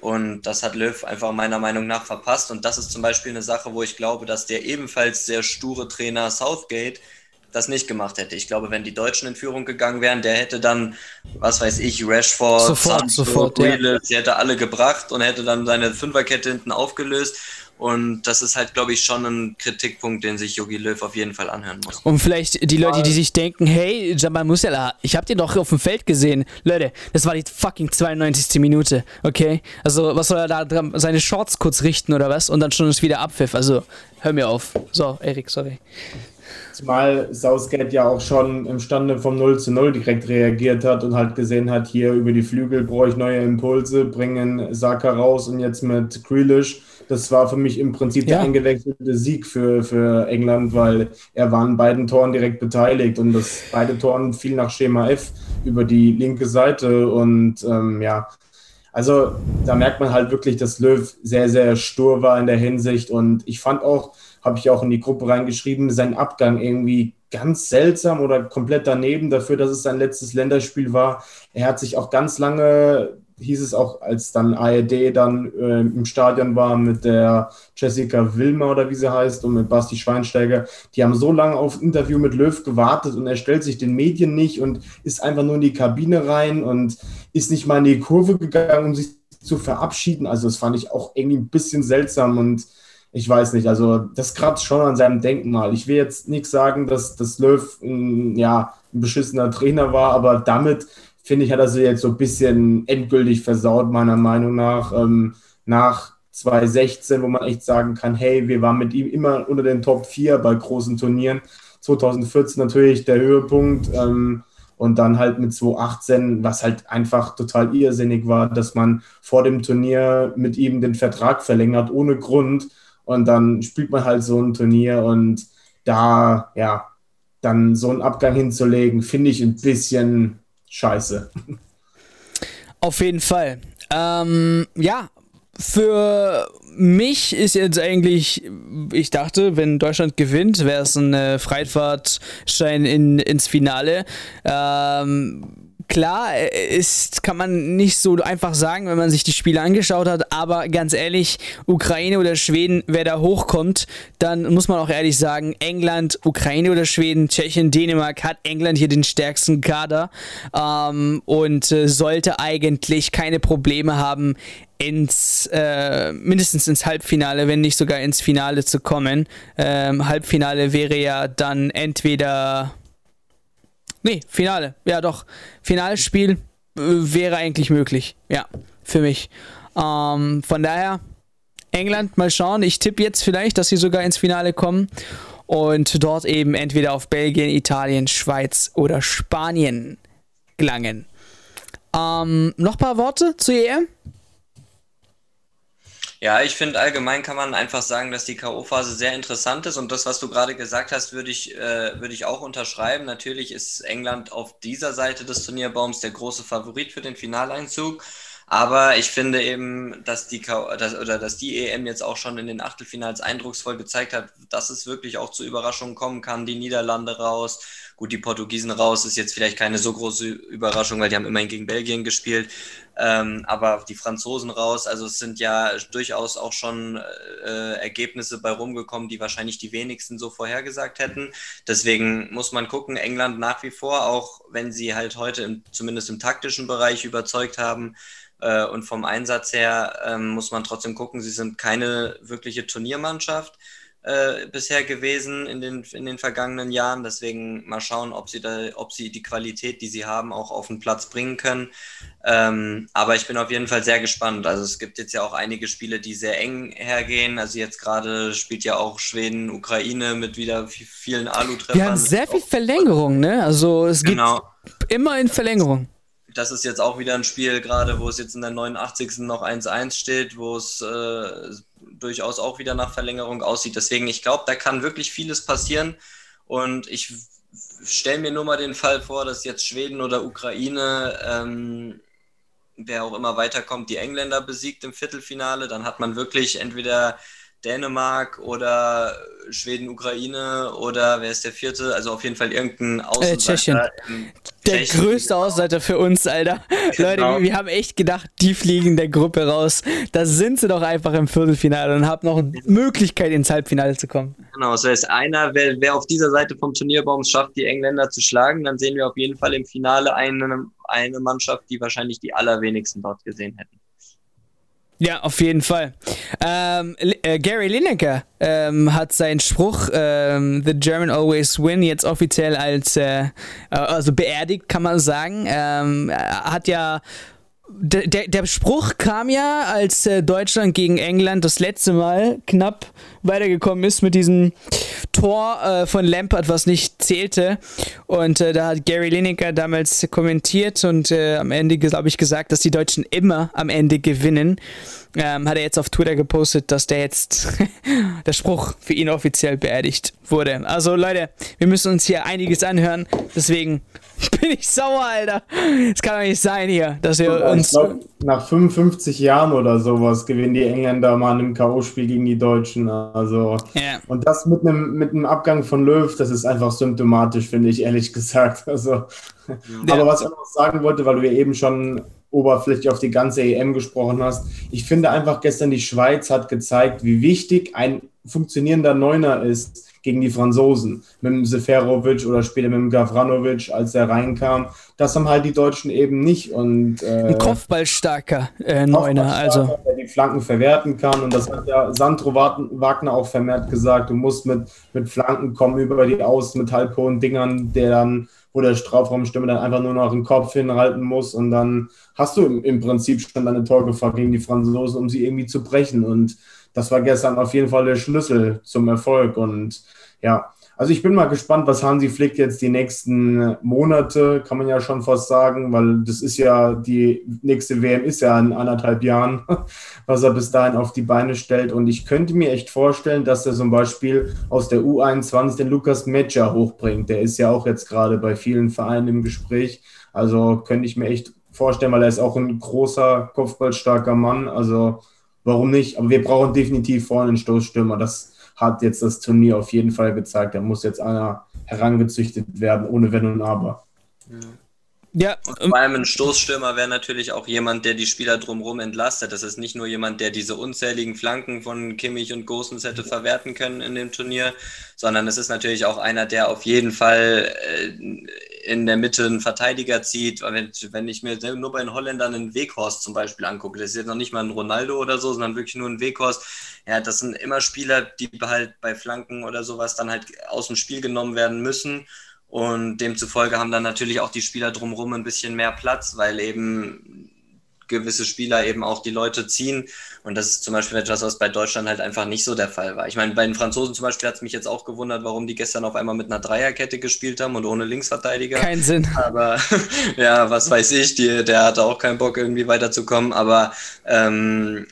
Und das hat Löw einfach meiner Meinung nach verpasst. Und das ist zum Beispiel eine Sache, wo ich glaube, dass der ebenfalls sehr sture Trainer Southgate das nicht gemacht hätte. Ich glaube, wenn die Deutschen in Führung gegangen wären, der hätte dann, was weiß ich, Rashford, sofort, Sancho, sofort, Grealish, ja. hätte alle gebracht und hätte dann seine Fünferkette hinten aufgelöst. Und das ist halt, glaube ich, schon ein Kritikpunkt, den sich Yogi Löw auf jeden Fall anhören muss. Und vielleicht die Leute, die sich denken, hey, Jamal Musiala, ich habe den doch auf dem Feld gesehen. Leute, das war die fucking 92. Minute, okay? Also, was soll er da dran, seine Shorts kurz richten oder was? Und dann schon ist wieder Abpfiff. Also, hör mir auf. So, Erik, sorry. Zumal Southgate ja auch schon imstande vom 0 zu 0 direkt reagiert hat und halt gesehen hat, hier über die Flügel brauche ich neue Impulse, bringen Saka raus und jetzt mit Grealish. Das war für mich im Prinzip ja. der eingewechselte Sieg für, für England, weil er war an beiden Toren direkt beteiligt und das beide Toren fielen nach Schema F über die linke Seite und ähm, ja, also da merkt man halt wirklich, dass Löw sehr, sehr stur war in der Hinsicht und ich fand auch, habe ich auch in die Gruppe reingeschrieben, sein Abgang irgendwie ganz seltsam oder komplett daneben dafür, dass es sein letztes Länderspiel war. Er hat sich auch ganz lange, hieß es auch, als dann ARD dann äh, im Stadion war mit der Jessica Wilmer oder wie sie heißt und mit Basti Schweinsteiger, die haben so lange auf Interview mit Löw gewartet und er stellt sich den Medien nicht und ist einfach nur in die Kabine rein und ist nicht mal in die Kurve gegangen, um sich zu verabschieden. Also das fand ich auch irgendwie ein bisschen seltsam und ich weiß nicht, also das kratzt schon an seinem Denkmal. Ich will jetzt nichts sagen, dass das Löw ein, ja, ein beschissener Trainer war, aber damit finde ich, hat er sie jetzt so ein bisschen endgültig versaut, meiner Meinung nach. Ähm, nach 2016, wo man echt sagen kann, hey, wir waren mit ihm immer unter den Top 4 bei großen Turnieren. 2014 natürlich der Höhepunkt. Ähm, und dann halt mit 2018, was halt einfach total irrsinnig war, dass man vor dem Turnier mit ihm den Vertrag verlängert, ohne Grund und dann spielt man halt so ein Turnier und da, ja, dann so einen Abgang hinzulegen, finde ich ein bisschen scheiße. Auf jeden Fall. Ähm, ja, für mich ist jetzt eigentlich, ich dachte, wenn Deutschland gewinnt, wäre es ein Freifahrtschein in, ins Finale. Ähm, klar, äh, ist, kann man nicht so einfach sagen, wenn man sich die Spiele angeschaut hat, aber ganz ehrlich, Ukraine oder Schweden, wer da hochkommt, dann muss man auch ehrlich sagen, England, Ukraine oder Schweden, Tschechien, Dänemark hat England hier den stärksten Kader ähm, und äh, sollte eigentlich keine Probleme haben, ins äh, mindestens ins Halbfinale, wenn nicht sogar ins Finale zu kommen. Ähm, Halbfinale wäre ja dann entweder Nee, Finale. Ja, doch. Finalspiel äh, wäre eigentlich möglich. Ja, für mich. Ähm, von daher, England mal schauen. Ich tippe jetzt vielleicht, dass sie sogar ins Finale kommen und dort eben entweder auf Belgien, Italien, Schweiz oder Spanien gelangen. Ähm, noch ein paar Worte zur EM? Ja, ich finde allgemein kann man einfach sagen, dass die K.O.-Phase sehr interessant ist und das, was du gerade gesagt hast, würde ich, äh, würde ich auch unterschreiben. Natürlich ist England auf dieser Seite des Turnierbaums der große Favorit für den Finaleinzug. Aber ich finde eben, dass die, dass, oder dass die EM jetzt auch schon in den Achtelfinals eindrucksvoll gezeigt hat, dass es wirklich auch zu Überraschungen kommen kann. Die Niederlande raus, gut, die Portugiesen raus, ist jetzt vielleicht keine so große Überraschung, weil die haben immerhin gegen Belgien gespielt. Ähm, aber die Franzosen raus, also es sind ja durchaus auch schon äh, Ergebnisse bei rumgekommen, die wahrscheinlich die wenigsten so vorhergesagt hätten. Deswegen muss man gucken, England nach wie vor, auch wenn sie halt heute im, zumindest im taktischen Bereich überzeugt haben, äh, und vom Einsatz her ähm, muss man trotzdem gucken, sie sind keine wirkliche Turniermannschaft äh, bisher gewesen in den, in den vergangenen Jahren. Deswegen mal schauen, ob sie, da, ob sie die Qualität, die sie haben, auch auf den Platz bringen können. Ähm, aber ich bin auf jeden Fall sehr gespannt. Also es gibt jetzt ja auch einige Spiele, die sehr eng hergehen. Also jetzt gerade spielt ja auch Schweden, Ukraine mit wieder vielen Alu-Treffern. Wir haben sehr viel Verlängerung, ne? Also es genau. geht immer in Verlängerung das ist jetzt auch wieder ein Spiel, gerade wo es jetzt in der 89. noch 1-1 steht, wo es äh, durchaus auch wieder nach Verlängerung aussieht. Deswegen, ich glaube, da kann wirklich vieles passieren. Und ich stelle mir nur mal den Fall vor, dass jetzt Schweden oder Ukraine, ähm, wer auch immer weiterkommt, die Engländer besiegt im Viertelfinale. Dann hat man wirklich entweder Dänemark oder Schweden, Ukraine oder wer ist der vierte? Also auf jeden Fall irgendein Außenseiter. Äh, Tschechien. Der Tschechien. größte Außenseiter für uns, Alter. Genau. Leute, wir haben echt gedacht, die fliegen der Gruppe raus. Da sind sie doch einfach im Viertelfinale und haben noch eine Möglichkeit, ins Halbfinale zu kommen. Genau, das heißt, einer, wer, wer auf dieser Seite vom Turnierbaum schafft, die Engländer zu schlagen, dann sehen wir auf jeden Fall im Finale eine, eine Mannschaft, die wahrscheinlich die allerwenigsten dort gesehen hätten. Ja, auf jeden Fall. Ähm, äh, Gary Lineker ähm, hat seinen Spruch ähm, The German Always Win jetzt offiziell als äh, äh also beerdigt, kann man sagen. Ähm, hat ja der, der Spruch kam ja, als äh, Deutschland gegen England das letzte Mal knapp weitergekommen ist mit diesem Tor äh, von Lampard, was nicht zählte. Und äh, da hat Gary Lineker damals kommentiert und äh, am Ende, glaube ich, gesagt, dass die Deutschen immer am Ende gewinnen. Ähm, hat er jetzt auf Twitter gepostet, dass der jetzt <laughs> der Spruch für ihn offiziell beerdigt wurde. Also Leute, wir müssen uns hier einiges anhören. Deswegen <laughs> bin ich sauer, Alter. Es kann doch nicht sein hier, dass wir uns. Glaub, nach 55 Jahren oder sowas gewinnen die Engländer mal einem K.O.-Spiel gegen die Deutschen. Also. Yeah. Und das mit einem mit einem Abgang von Löw, das ist einfach symptomatisch, finde ich, ehrlich <laughs> gesagt. Also. Ja. Aber was ich noch sagen wollte, weil du ja eben schon oberflächlich auf die ganze EM gesprochen hast. Ich finde einfach gestern die Schweiz hat gezeigt, wie wichtig ein funktionierender Neuner ist gegen die Franzosen. Mit dem Seferovic oder später mit dem Gavranovic, als er reinkam. Das haben halt die Deutschen eben nicht. Und, äh, Ein Kopfballstarker äh, Neuner, also. Der die Flanken verwerten kann. Und das hat ja Sandro Wagner auch vermehrt gesagt. Du musst mit, mit Flanken kommen über die Außen, mit halbhohen Dingern, der dann wo der Strafraumstimme dann einfach nur noch den Kopf hinhalten muss und dann hast du im, im Prinzip schon deine Torgefahr gegen die Franzosen, um sie irgendwie zu brechen. Und das war gestern auf jeden Fall der Schlüssel zum Erfolg. Und ja, also ich bin mal gespannt, was Hansi Flick jetzt die nächsten Monate, kann man ja schon fast sagen, weil das ist ja, die nächste WM ist ja in anderthalb Jahren, <laughs> was er bis dahin auf die Beine stellt. Und ich könnte mir echt vorstellen, dass er zum Beispiel aus der U21 den Lukas Metscher hochbringt. Der ist ja auch jetzt gerade bei vielen Vereinen im Gespräch. Also könnte ich mir echt vorstellen, weil er ist auch ein großer, kopfballstarker Mann. Also warum nicht? Aber wir brauchen definitiv vorne einen Stoßstürmer. Das hat jetzt das Turnier auf jeden Fall gezeigt. Da muss jetzt einer herangezüchtet werden, ohne Wenn und Aber. Ja. Ja. Und vor allem ein Stoßstürmer wäre natürlich auch jemand, der die Spieler drumherum entlastet. Das ist nicht nur jemand, der diese unzähligen Flanken von Kimmich und Gosens hätte verwerten können in dem Turnier, sondern es ist natürlich auch einer, der auf jeden Fall äh, in der Mitte einen Verteidiger zieht. Wenn, wenn ich mir nur bei den Holländern einen Weghorst zum Beispiel angucke, das ist jetzt noch nicht mal ein Ronaldo oder so, sondern wirklich nur ein Weghorst. Ja, das sind immer Spieler, die halt bei Flanken oder sowas dann halt aus dem Spiel genommen werden müssen. Und demzufolge haben dann natürlich auch die Spieler drumherum ein bisschen mehr Platz, weil eben gewisse Spieler eben auch die Leute ziehen. Und das ist zum Beispiel etwas, was bei Deutschland halt einfach nicht so der Fall war. Ich meine, bei den Franzosen zum Beispiel hat es mich jetzt auch gewundert, warum die gestern auf einmal mit einer Dreierkette gespielt haben und ohne Linksverteidiger. Kein Sinn. Aber <laughs> ja, was weiß ich, die, der hatte auch keinen Bock, irgendwie weiterzukommen. Aber ähm,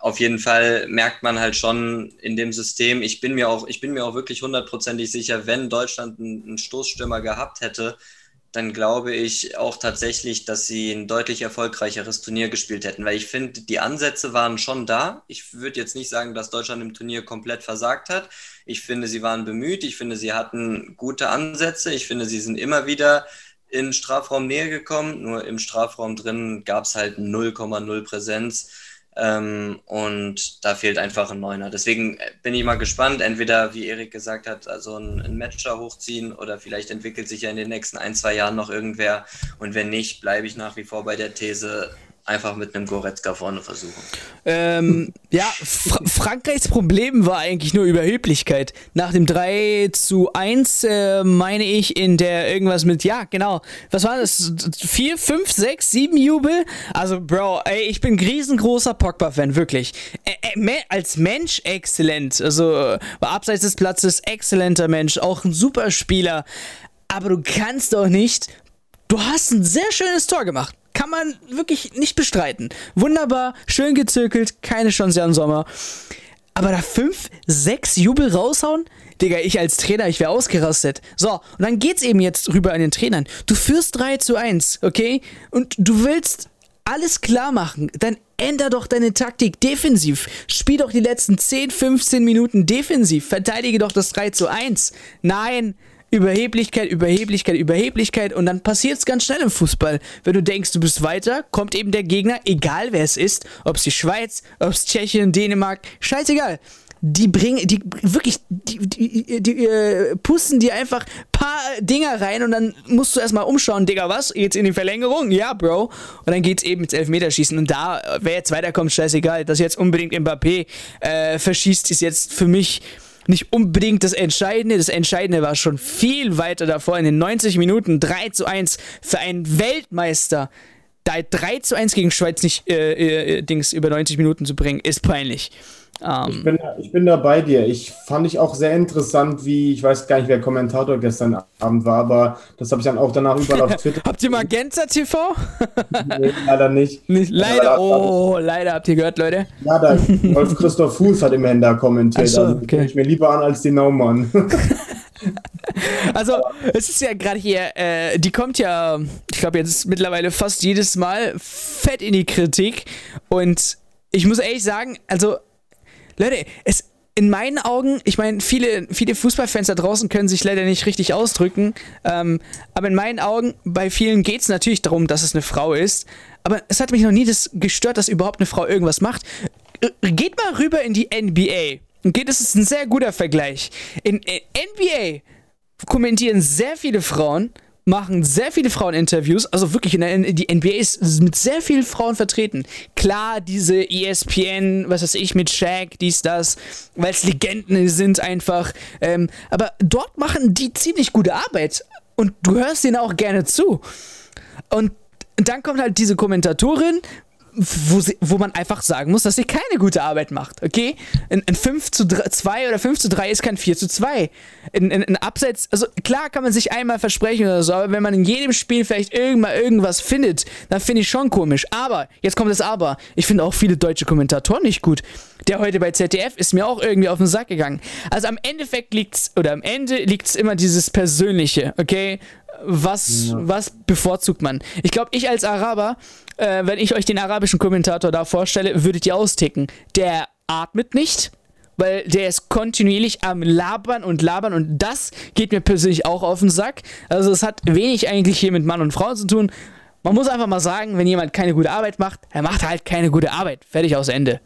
auf jeden Fall merkt man halt schon in dem System, ich bin mir auch, ich bin mir auch wirklich hundertprozentig sicher, wenn Deutschland einen, einen Stoßstürmer gehabt hätte, dann glaube ich auch tatsächlich, dass sie ein deutlich erfolgreicheres Turnier gespielt hätten, weil ich finde, die Ansätze waren schon da. Ich würde jetzt nicht sagen, dass Deutschland im Turnier komplett versagt hat. Ich finde, sie waren bemüht. Ich finde, sie hatten gute Ansätze. Ich finde, sie sind immer wieder in Strafraum näher gekommen, nur im Strafraum drin gab es halt 0,0 Präsenz. Ähm, und da fehlt einfach ein Neuner. Deswegen bin ich mal gespannt, entweder, wie Erik gesagt hat, also ein, ein Matcher hochziehen oder vielleicht entwickelt sich ja in den nächsten ein, zwei Jahren noch irgendwer. Und wenn nicht, bleibe ich nach wie vor bei der These, einfach mit einem Goretzka vorne versuchen. Ähm, ja, Fra Frankreichs Problem war eigentlich nur Überheblichkeit. Nach dem 3 zu 1 äh, meine ich in der irgendwas mit, ja, genau, was war das? 4, 5, 6, 7 Jubel? Also, Bro, ey, ich bin riesengroßer Pogba-Fan, wirklich. Ä als Mensch exzellent. Also, äh, abseits des Platzes exzellenter Mensch, auch ein super Spieler. Aber du kannst doch nicht. Du hast ein sehr schönes Tor gemacht. Kann man wirklich nicht bestreiten. Wunderbar, schön gezirkelt, keine Chance an Sommer. Aber da fünf, sechs Jubel raushauen? Digga, ich als Trainer, ich wäre ausgerastet. So, und dann geht's eben jetzt rüber an den Trainern. Du führst 3 zu 1, okay? Und du willst alles klar machen. Dann änder doch deine Taktik defensiv. Spiel doch die letzten 10, 15 Minuten defensiv. Verteidige doch das 3 zu 1. Nein, Überheblichkeit, Überheblichkeit, Überheblichkeit und dann passiert es ganz schnell im Fußball. Wenn du denkst, du bist weiter, kommt eben der Gegner, egal wer es ist, ob es die Schweiz, ob es Tschechien, Dänemark, scheißegal. Die bringen, die wirklich, die, die, die äh, pusten dir einfach paar Dinger rein und dann musst du erstmal umschauen, Digga, was? Jetzt in die Verlängerung? Ja, Bro. Und dann geht's eben ins Elfmeterschießen und da, wer jetzt weiterkommt, scheißegal. Dass jetzt unbedingt Mbappé äh, verschießt, ist jetzt für mich nicht unbedingt das Entscheidende. Das Entscheidende war schon viel weiter davor in den 90 Minuten 3 zu 1 für einen Weltmeister. Da 3 zu 1 gegen Schweiz nicht äh, äh, Dings über 90 Minuten zu bringen, ist peinlich. Ähm, ich, bin, ich bin da bei dir. Ich fand ich auch sehr interessant, wie, ich weiß gar nicht, wer Kommentator gestern Abend war, aber das habe ich dann auch danach überall auf <laughs> Twitter. habt ihr Magenta TV? nee, leider nicht. <laughs> nicht leider, oh, leider habt ihr gehört, Leute. Ja, da, Wolf Christoph Fuß hat immerhin da kommentiert. So, also, okay. ich mir lieber an als die Naumann. <laughs> also, es ist ja gerade hier, äh, die kommt ja, ich glaube, jetzt mittlerweile fast jedes Mal fett in die Kritik und ich muss ehrlich sagen, also Leute, es in meinen Augen, ich meine, viele, viele Fußballfans da draußen können sich leider nicht richtig ausdrücken, ähm, aber in meinen Augen, bei vielen geht es natürlich darum, dass es eine Frau ist, aber es hat mich noch nie das gestört, dass überhaupt eine Frau irgendwas macht. Geht mal rüber in die NBA. Okay, das ist ein sehr guter Vergleich. In, in NBA kommentieren sehr viele Frauen machen sehr viele Frauen Interviews, also wirklich, in der, die NBA ist mit sehr vielen Frauen vertreten. Klar, diese ESPN, was weiß ich, mit Shaq, dies, das, weil es Legenden sind einfach. Ähm, aber dort machen die ziemlich gute Arbeit und du hörst denen auch gerne zu. Und dann kommt halt diese Kommentatorin, wo, sie, wo man einfach sagen muss, dass sie keine gute Arbeit macht, okay? Ein, ein 5 zu 3, 2 oder 5 zu 3 ist kein 4 zu 2. Ein, ein, ein Abseits, also klar kann man sich einmal versprechen oder so, aber wenn man in jedem Spiel vielleicht irgendwann irgendwas findet, dann finde ich schon komisch. Aber, jetzt kommt das Aber, ich finde auch viele deutsche Kommentatoren nicht gut. Der heute bei ZDF ist mir auch irgendwie auf den Sack gegangen. Also am Endeffekt liegt's, oder am Ende liegt's immer dieses Persönliche, okay? Was, ja. was bevorzugt man? Ich glaube, ich als Araber äh, wenn ich euch den arabischen Kommentator da vorstelle, würdet ihr austicken. Der atmet nicht, weil der ist kontinuierlich am Labern und Labern und das geht mir persönlich auch auf den Sack. Also es hat wenig eigentlich hier mit Mann und Frau zu tun. Man muss einfach mal sagen, wenn jemand keine gute Arbeit macht, er macht halt keine gute Arbeit. Fertig aus Ende.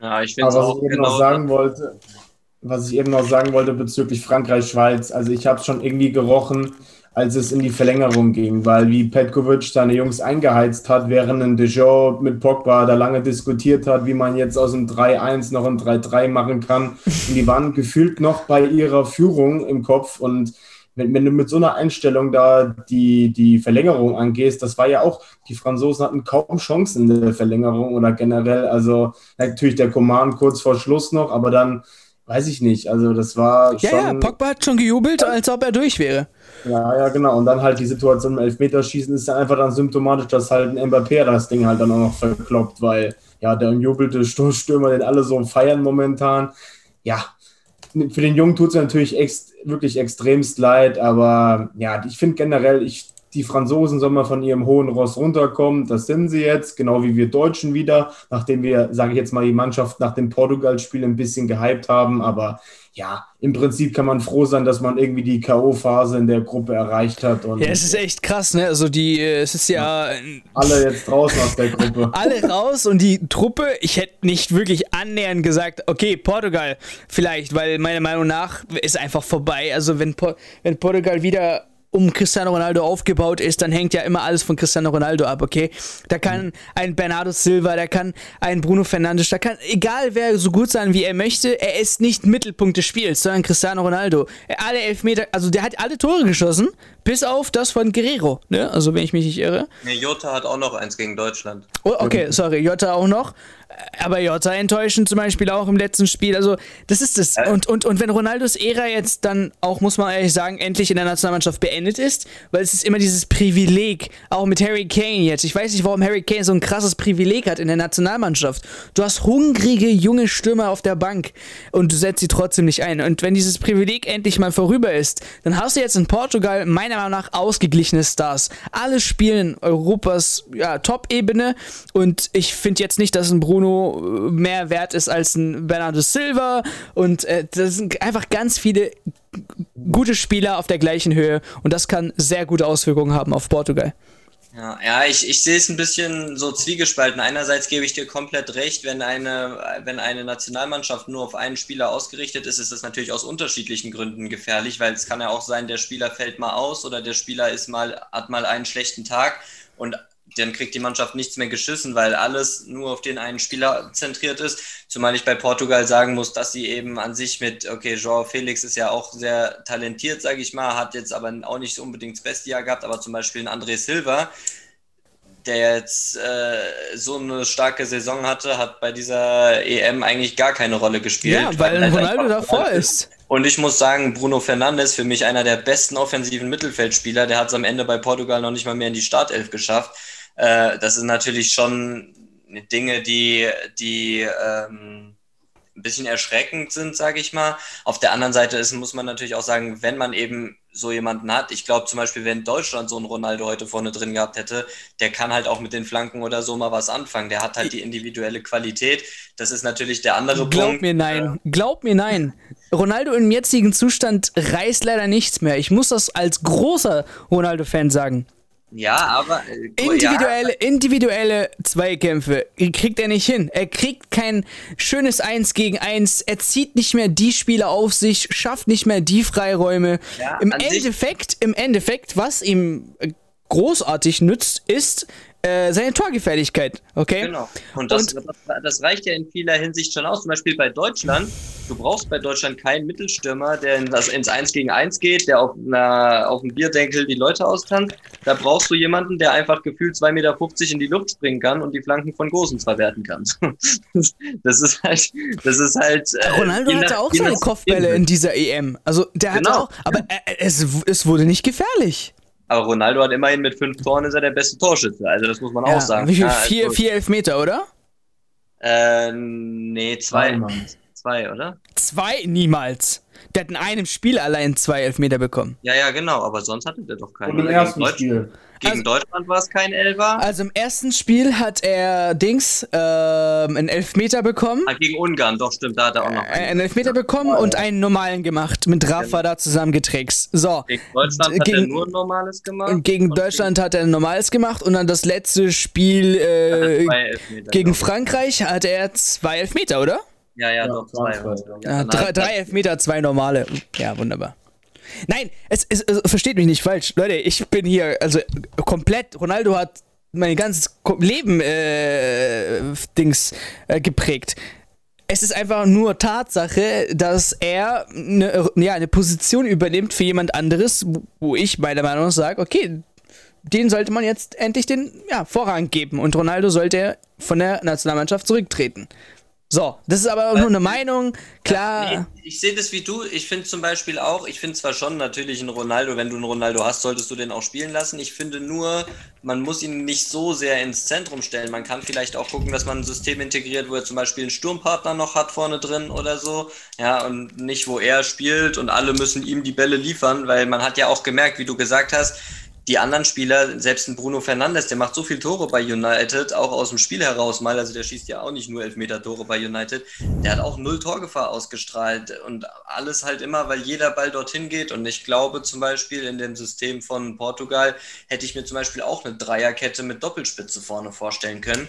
Ja, ich finde auch. Was ich eben genau noch sagen wollte, was ich eben noch sagen wollte bezüglich Frankreich-Schweiz, also ich habe schon irgendwie gerochen, als es in die Verlängerung ging, weil wie Petkovic seine Jungs eingeheizt hat, während ein Deschamps mit Pogba da lange diskutiert hat, wie man jetzt aus dem 3-1 noch ein 3-3 machen kann. Und die waren gefühlt noch bei ihrer Führung im Kopf und wenn, wenn, du mit so einer Einstellung da die, die Verlängerung angehst, das war ja auch, die Franzosen hatten kaum Chancen in der Verlängerung oder generell, also natürlich der Command kurz vor Schluss noch, aber dann weiß ich nicht, also das war ja, schon... Ja, Pogba hat schon gejubelt, als ob er durch wäre. Ja, ja, genau. Und dann halt die Situation im Elfmeterschießen ist dann einfach dann symptomatisch, dass halt ein Mbappé das Ding halt dann auch noch verkloppt, weil ja, der umjubelte Stoßstürmer, den alle so feiern momentan. Ja, für den Jungen tut es natürlich ex wirklich extremst leid, aber ja, ich finde generell, ich die Franzosen sollen mal von ihrem hohen Ross runterkommen. Das sind sie jetzt, genau wie wir Deutschen wieder, nachdem wir, sage ich jetzt mal, die Mannschaft nach dem Portugal-Spiel ein bisschen gehypt haben. Aber ja, im Prinzip kann man froh sein, dass man irgendwie die K.O.-Phase in der Gruppe erreicht hat. Und ja, es ist echt krass, ne? Also die, äh, es ist ja. Alle jetzt draußen aus der Gruppe. <laughs> Alle raus und die Truppe, ich hätte nicht wirklich annähernd gesagt, okay, Portugal vielleicht, weil meiner Meinung nach ist einfach vorbei. Also wenn, wenn Portugal wieder um Cristiano Ronaldo aufgebaut ist, dann hängt ja immer alles von Cristiano Ronaldo ab, okay? Da kann ein Bernardo Silva, da kann ein Bruno Fernandes, da kann egal wer so gut sein, wie er möchte, er ist nicht Mittelpunkt des Spiels, sondern Cristiano Ronaldo. Alle Elfmeter, also der hat alle Tore geschossen, bis auf das von Guerrero, ne? Also wenn ich mich nicht irre. Nee, Jota hat auch noch eins gegen Deutschland. Oh, okay, sorry, Jota auch noch aber Jota enttäuschend zum Beispiel auch im letzten Spiel. Also, das ist es. Und, und, und wenn Ronaldos Ära jetzt dann auch, muss man ehrlich sagen, endlich in der Nationalmannschaft beendet ist, weil es ist immer dieses Privileg, auch mit Harry Kane jetzt. Ich weiß nicht, warum Harry Kane so ein krasses Privileg hat in der Nationalmannschaft. Du hast hungrige junge Stürmer auf der Bank und du setzt sie trotzdem nicht ein. Und wenn dieses Privileg endlich mal vorüber ist, dann hast du jetzt in Portugal meiner Meinung nach ausgeglichene Stars. Alle spielen Europas ja, Top-Ebene und ich finde jetzt nicht, dass ein Bruno Bruno äh, mehr wert ist als ein Bernardo Silva und äh, das sind einfach ganz viele gute Spieler auf der gleichen Höhe und das kann sehr gute Auswirkungen haben auf Portugal. Ja, ich, ich sehe es ein bisschen so zwiegespalten. Einerseits gebe ich dir komplett recht, wenn eine, wenn eine Nationalmannschaft nur auf einen Spieler ausgerichtet ist, ist das natürlich aus unterschiedlichen Gründen gefährlich, weil es kann ja auch sein, der Spieler fällt mal aus oder der Spieler ist mal, hat mal einen schlechten Tag und dann kriegt die Mannschaft nichts mehr geschissen, weil alles nur auf den einen Spieler zentriert ist. Zumal ich bei Portugal sagen muss, dass sie eben an sich mit, okay, Joao Felix ist ja auch sehr talentiert, sage ich mal, hat jetzt aber auch nicht unbedingt das beste Jahr gehabt, aber zum Beispiel ein André Silva, der jetzt äh, so eine starke Saison hatte, hat bei dieser EM eigentlich gar keine Rolle gespielt. Ja, weil, weil Ronaldo davor ist. Und ich muss sagen, Bruno Fernandes für mich einer der besten offensiven Mittelfeldspieler. Der hat es am Ende bei Portugal noch nicht mal mehr in die Startelf geschafft. Äh, das sind natürlich schon Dinge, die, die ähm, ein bisschen erschreckend sind, sage ich mal. Auf der anderen Seite ist, muss man natürlich auch sagen, wenn man eben so jemanden hat, ich glaube zum Beispiel, wenn Deutschland so einen Ronaldo heute vorne drin gehabt hätte, der kann halt auch mit den Flanken oder so mal was anfangen. Der hat halt die individuelle Qualität. Das ist natürlich der andere Glaub Punkt. Glaub mir nein. Glaub mir nein. Ronaldo im jetzigen Zustand reißt leider nichts mehr. Ich muss das als großer Ronaldo-Fan sagen. Ja, aber. Äh, individuelle, individuelle Zweikämpfe kriegt er nicht hin. Er kriegt kein schönes Eins gegen Eins. Er zieht nicht mehr die Spieler auf sich, schafft nicht mehr die Freiräume. Ja, Im Endeffekt, im Endeffekt, was ihm großartig nützt, ist, äh, seine Torgefährlichkeit, okay? Genau. Und das, und das, reicht ja in vieler Hinsicht schon aus. Zum Beispiel bei Deutschland. Du brauchst bei Deutschland keinen Mittelstürmer, der in das, ins 1 gegen 1 geht, der auf, einer, auf dem Bierdenkel die Leute austanzt. Da brauchst du jemanden, der einfach gefühlt 2,50 Meter in die Luft springen kann und die Flanken von Gosens verwerten kann. <laughs> das ist halt. Das ist halt äh, Ronaldo hatte nach, auch seine Kopfbälle in dieser EM. Also der genau. hatte auch, aber äh, es, es wurde nicht gefährlich. Aber Ronaldo hat immerhin mit fünf Toren ist er der beste Torschütze. Also das muss man ja, auch sagen. Wie viel? Ja, vier, also, vier Elfmeter, oder? Äh, nee, zwei. Zwei, oder? Zwei? Niemals. Der hat in einem Spiel allein zwei Elfmeter bekommen. Ja, ja, genau, aber sonst hatte der doch keinen. Und im ersten Spiel. Gegen also, Deutschland war es kein Elfer. Also im ersten Spiel hat er Dings ähm, einen Elfmeter bekommen. Ah, gegen Ungarn, doch stimmt, da hat er auch noch einen, einen Elfmeter bekommen und einen normalen gemacht, mit Rafa da zusammengetrickst. So. Gegen Deutschland hat er nur ein normales gemacht. Gegen Deutschland hat er ein normales gemacht und dann das letzte Spiel äh, <laughs> gegen Frankreich hat er zwei Elfmeter, oder? Ja, ja, ja doch, zwei. zwei. Ja, drei, drei Elfmeter, zwei normale. Ja, wunderbar. Nein, es, es, es, versteht mich nicht falsch. Leute, ich bin hier, also komplett, Ronaldo hat mein ganzes Leben äh, Dings äh, geprägt. Es ist einfach nur Tatsache, dass er eine, ja, eine Position übernimmt für jemand anderes, wo ich meiner Meinung nach sage, okay, den sollte man jetzt endlich den ja, Vorrang geben und Ronaldo sollte von der Nationalmannschaft zurücktreten. So, das ist aber nur eine Meinung, klar. Ja, nee, ich sehe das wie du. Ich finde zum Beispiel auch, ich finde zwar schon natürlich einen Ronaldo, wenn du einen Ronaldo hast, solltest du den auch spielen lassen. Ich finde nur, man muss ihn nicht so sehr ins Zentrum stellen. Man kann vielleicht auch gucken, dass man ein System integriert, wo er zum Beispiel einen Sturmpartner noch hat vorne drin oder so. Ja, und nicht, wo er spielt und alle müssen ihm die Bälle liefern, weil man hat ja auch gemerkt, wie du gesagt hast, die anderen Spieler, selbst ein Bruno Fernandes, der macht so viel Tore bei United, auch aus dem Spiel heraus mal, also der schießt ja auch nicht nur Elfmeter-Tore bei United, der hat auch null Torgefahr ausgestrahlt und alles halt immer, weil jeder Ball dorthin geht und ich glaube zum Beispiel in dem System von Portugal hätte ich mir zum Beispiel auch eine Dreierkette mit Doppelspitze vorne vorstellen können.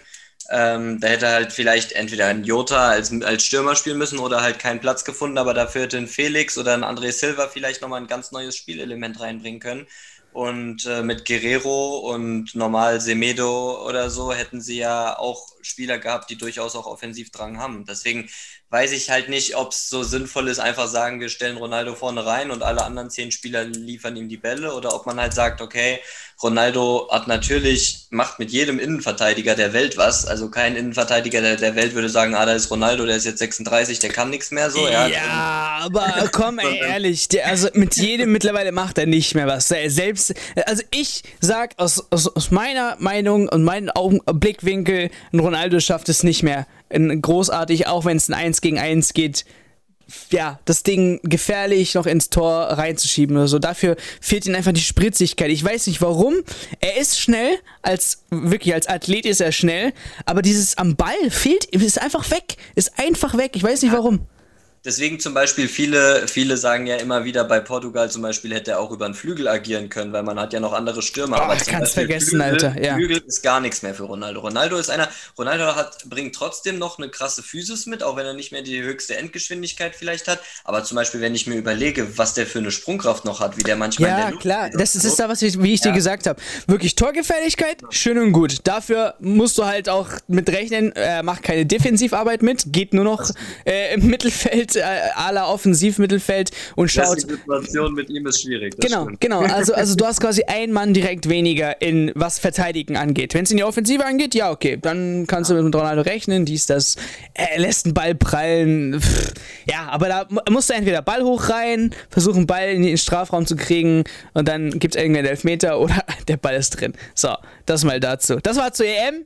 Ähm, da hätte halt vielleicht entweder ein Jota als, als Stürmer spielen müssen oder halt keinen Platz gefunden, aber dafür hätte ein Felix oder ein André Silva vielleicht nochmal ein ganz neues Spielelement reinbringen können. Und äh, mit Guerrero und normal Semedo oder so hätten sie ja auch Spieler gehabt, die durchaus auch Offensivdrang haben. Deswegen weiß ich halt nicht, ob es so sinnvoll ist, einfach sagen, wir stellen Ronaldo vorne rein und alle anderen zehn Spieler liefern ihm die Bälle oder ob man halt sagt, okay, Ronaldo hat natürlich, macht mit jedem Innenverteidiger der Welt was. Also kein Innenverteidiger der, der Welt würde sagen, ah, da ist Ronaldo, der ist jetzt 36, der kann nichts mehr so. Ja, aber komm, ey, <laughs> ehrlich, der, also mit jedem mittlerweile macht er nicht mehr was. Selbst, also ich sag aus, aus, aus meiner Meinung und meinem Augen, Blickwinkel, Ronaldo schafft es nicht mehr. Großartig, auch wenn es ein 1 gegen 1 geht ja, das Ding gefährlich noch ins Tor reinzuschieben oder so. Dafür fehlt ihm einfach die Spritzigkeit. Ich weiß nicht warum. Er ist schnell, als wirklich als Athlet ist er schnell, aber dieses am Ball fehlt, ist einfach weg. Ist einfach weg. Ich weiß nicht warum. Deswegen zum Beispiel viele, viele sagen ja immer wieder, bei Portugal zum Beispiel hätte er auch über einen Flügel agieren können, weil man hat ja noch andere Stürmer. Oh, kannst vergessen, Flügel, Alter. Ja. Flügel ist gar nichts mehr für Ronaldo. Ronaldo ist einer, Ronaldo hat, bringt trotzdem noch eine krasse Physis mit, auch wenn er nicht mehr die höchste Endgeschwindigkeit vielleicht hat. Aber zum Beispiel, wenn ich mir überlege, was der für eine Sprungkraft noch hat, wie der manchmal. Ja, klar, das ist, ist da, was ich, wie ich ja. dir gesagt habe. Wirklich Torgefährlichkeit, schön und gut. Dafür musst du halt auch mit rechnen, er macht keine Defensivarbeit mit, geht nur noch äh, im Mittelfeld äh, aller Offensivmittelfeld und schaut. Die Situation mit ihm ist schwierig. Genau, stimmt. genau. Also, <laughs> also du hast quasi einen Mann direkt weniger in was Verteidigen angeht. Wenn es in die Offensive angeht, ja, okay, dann kannst ja. du mit Ronaldo rechnen, dies, das. Er lässt einen Ball prallen. Pff. Ja, aber da musst du entweder Ball hoch rein, versuchen, Ball in den Strafraum zu kriegen und dann gibt es irgendeinen Elfmeter oder <laughs> der Ball ist drin. So, das mal dazu. Das war zur EM.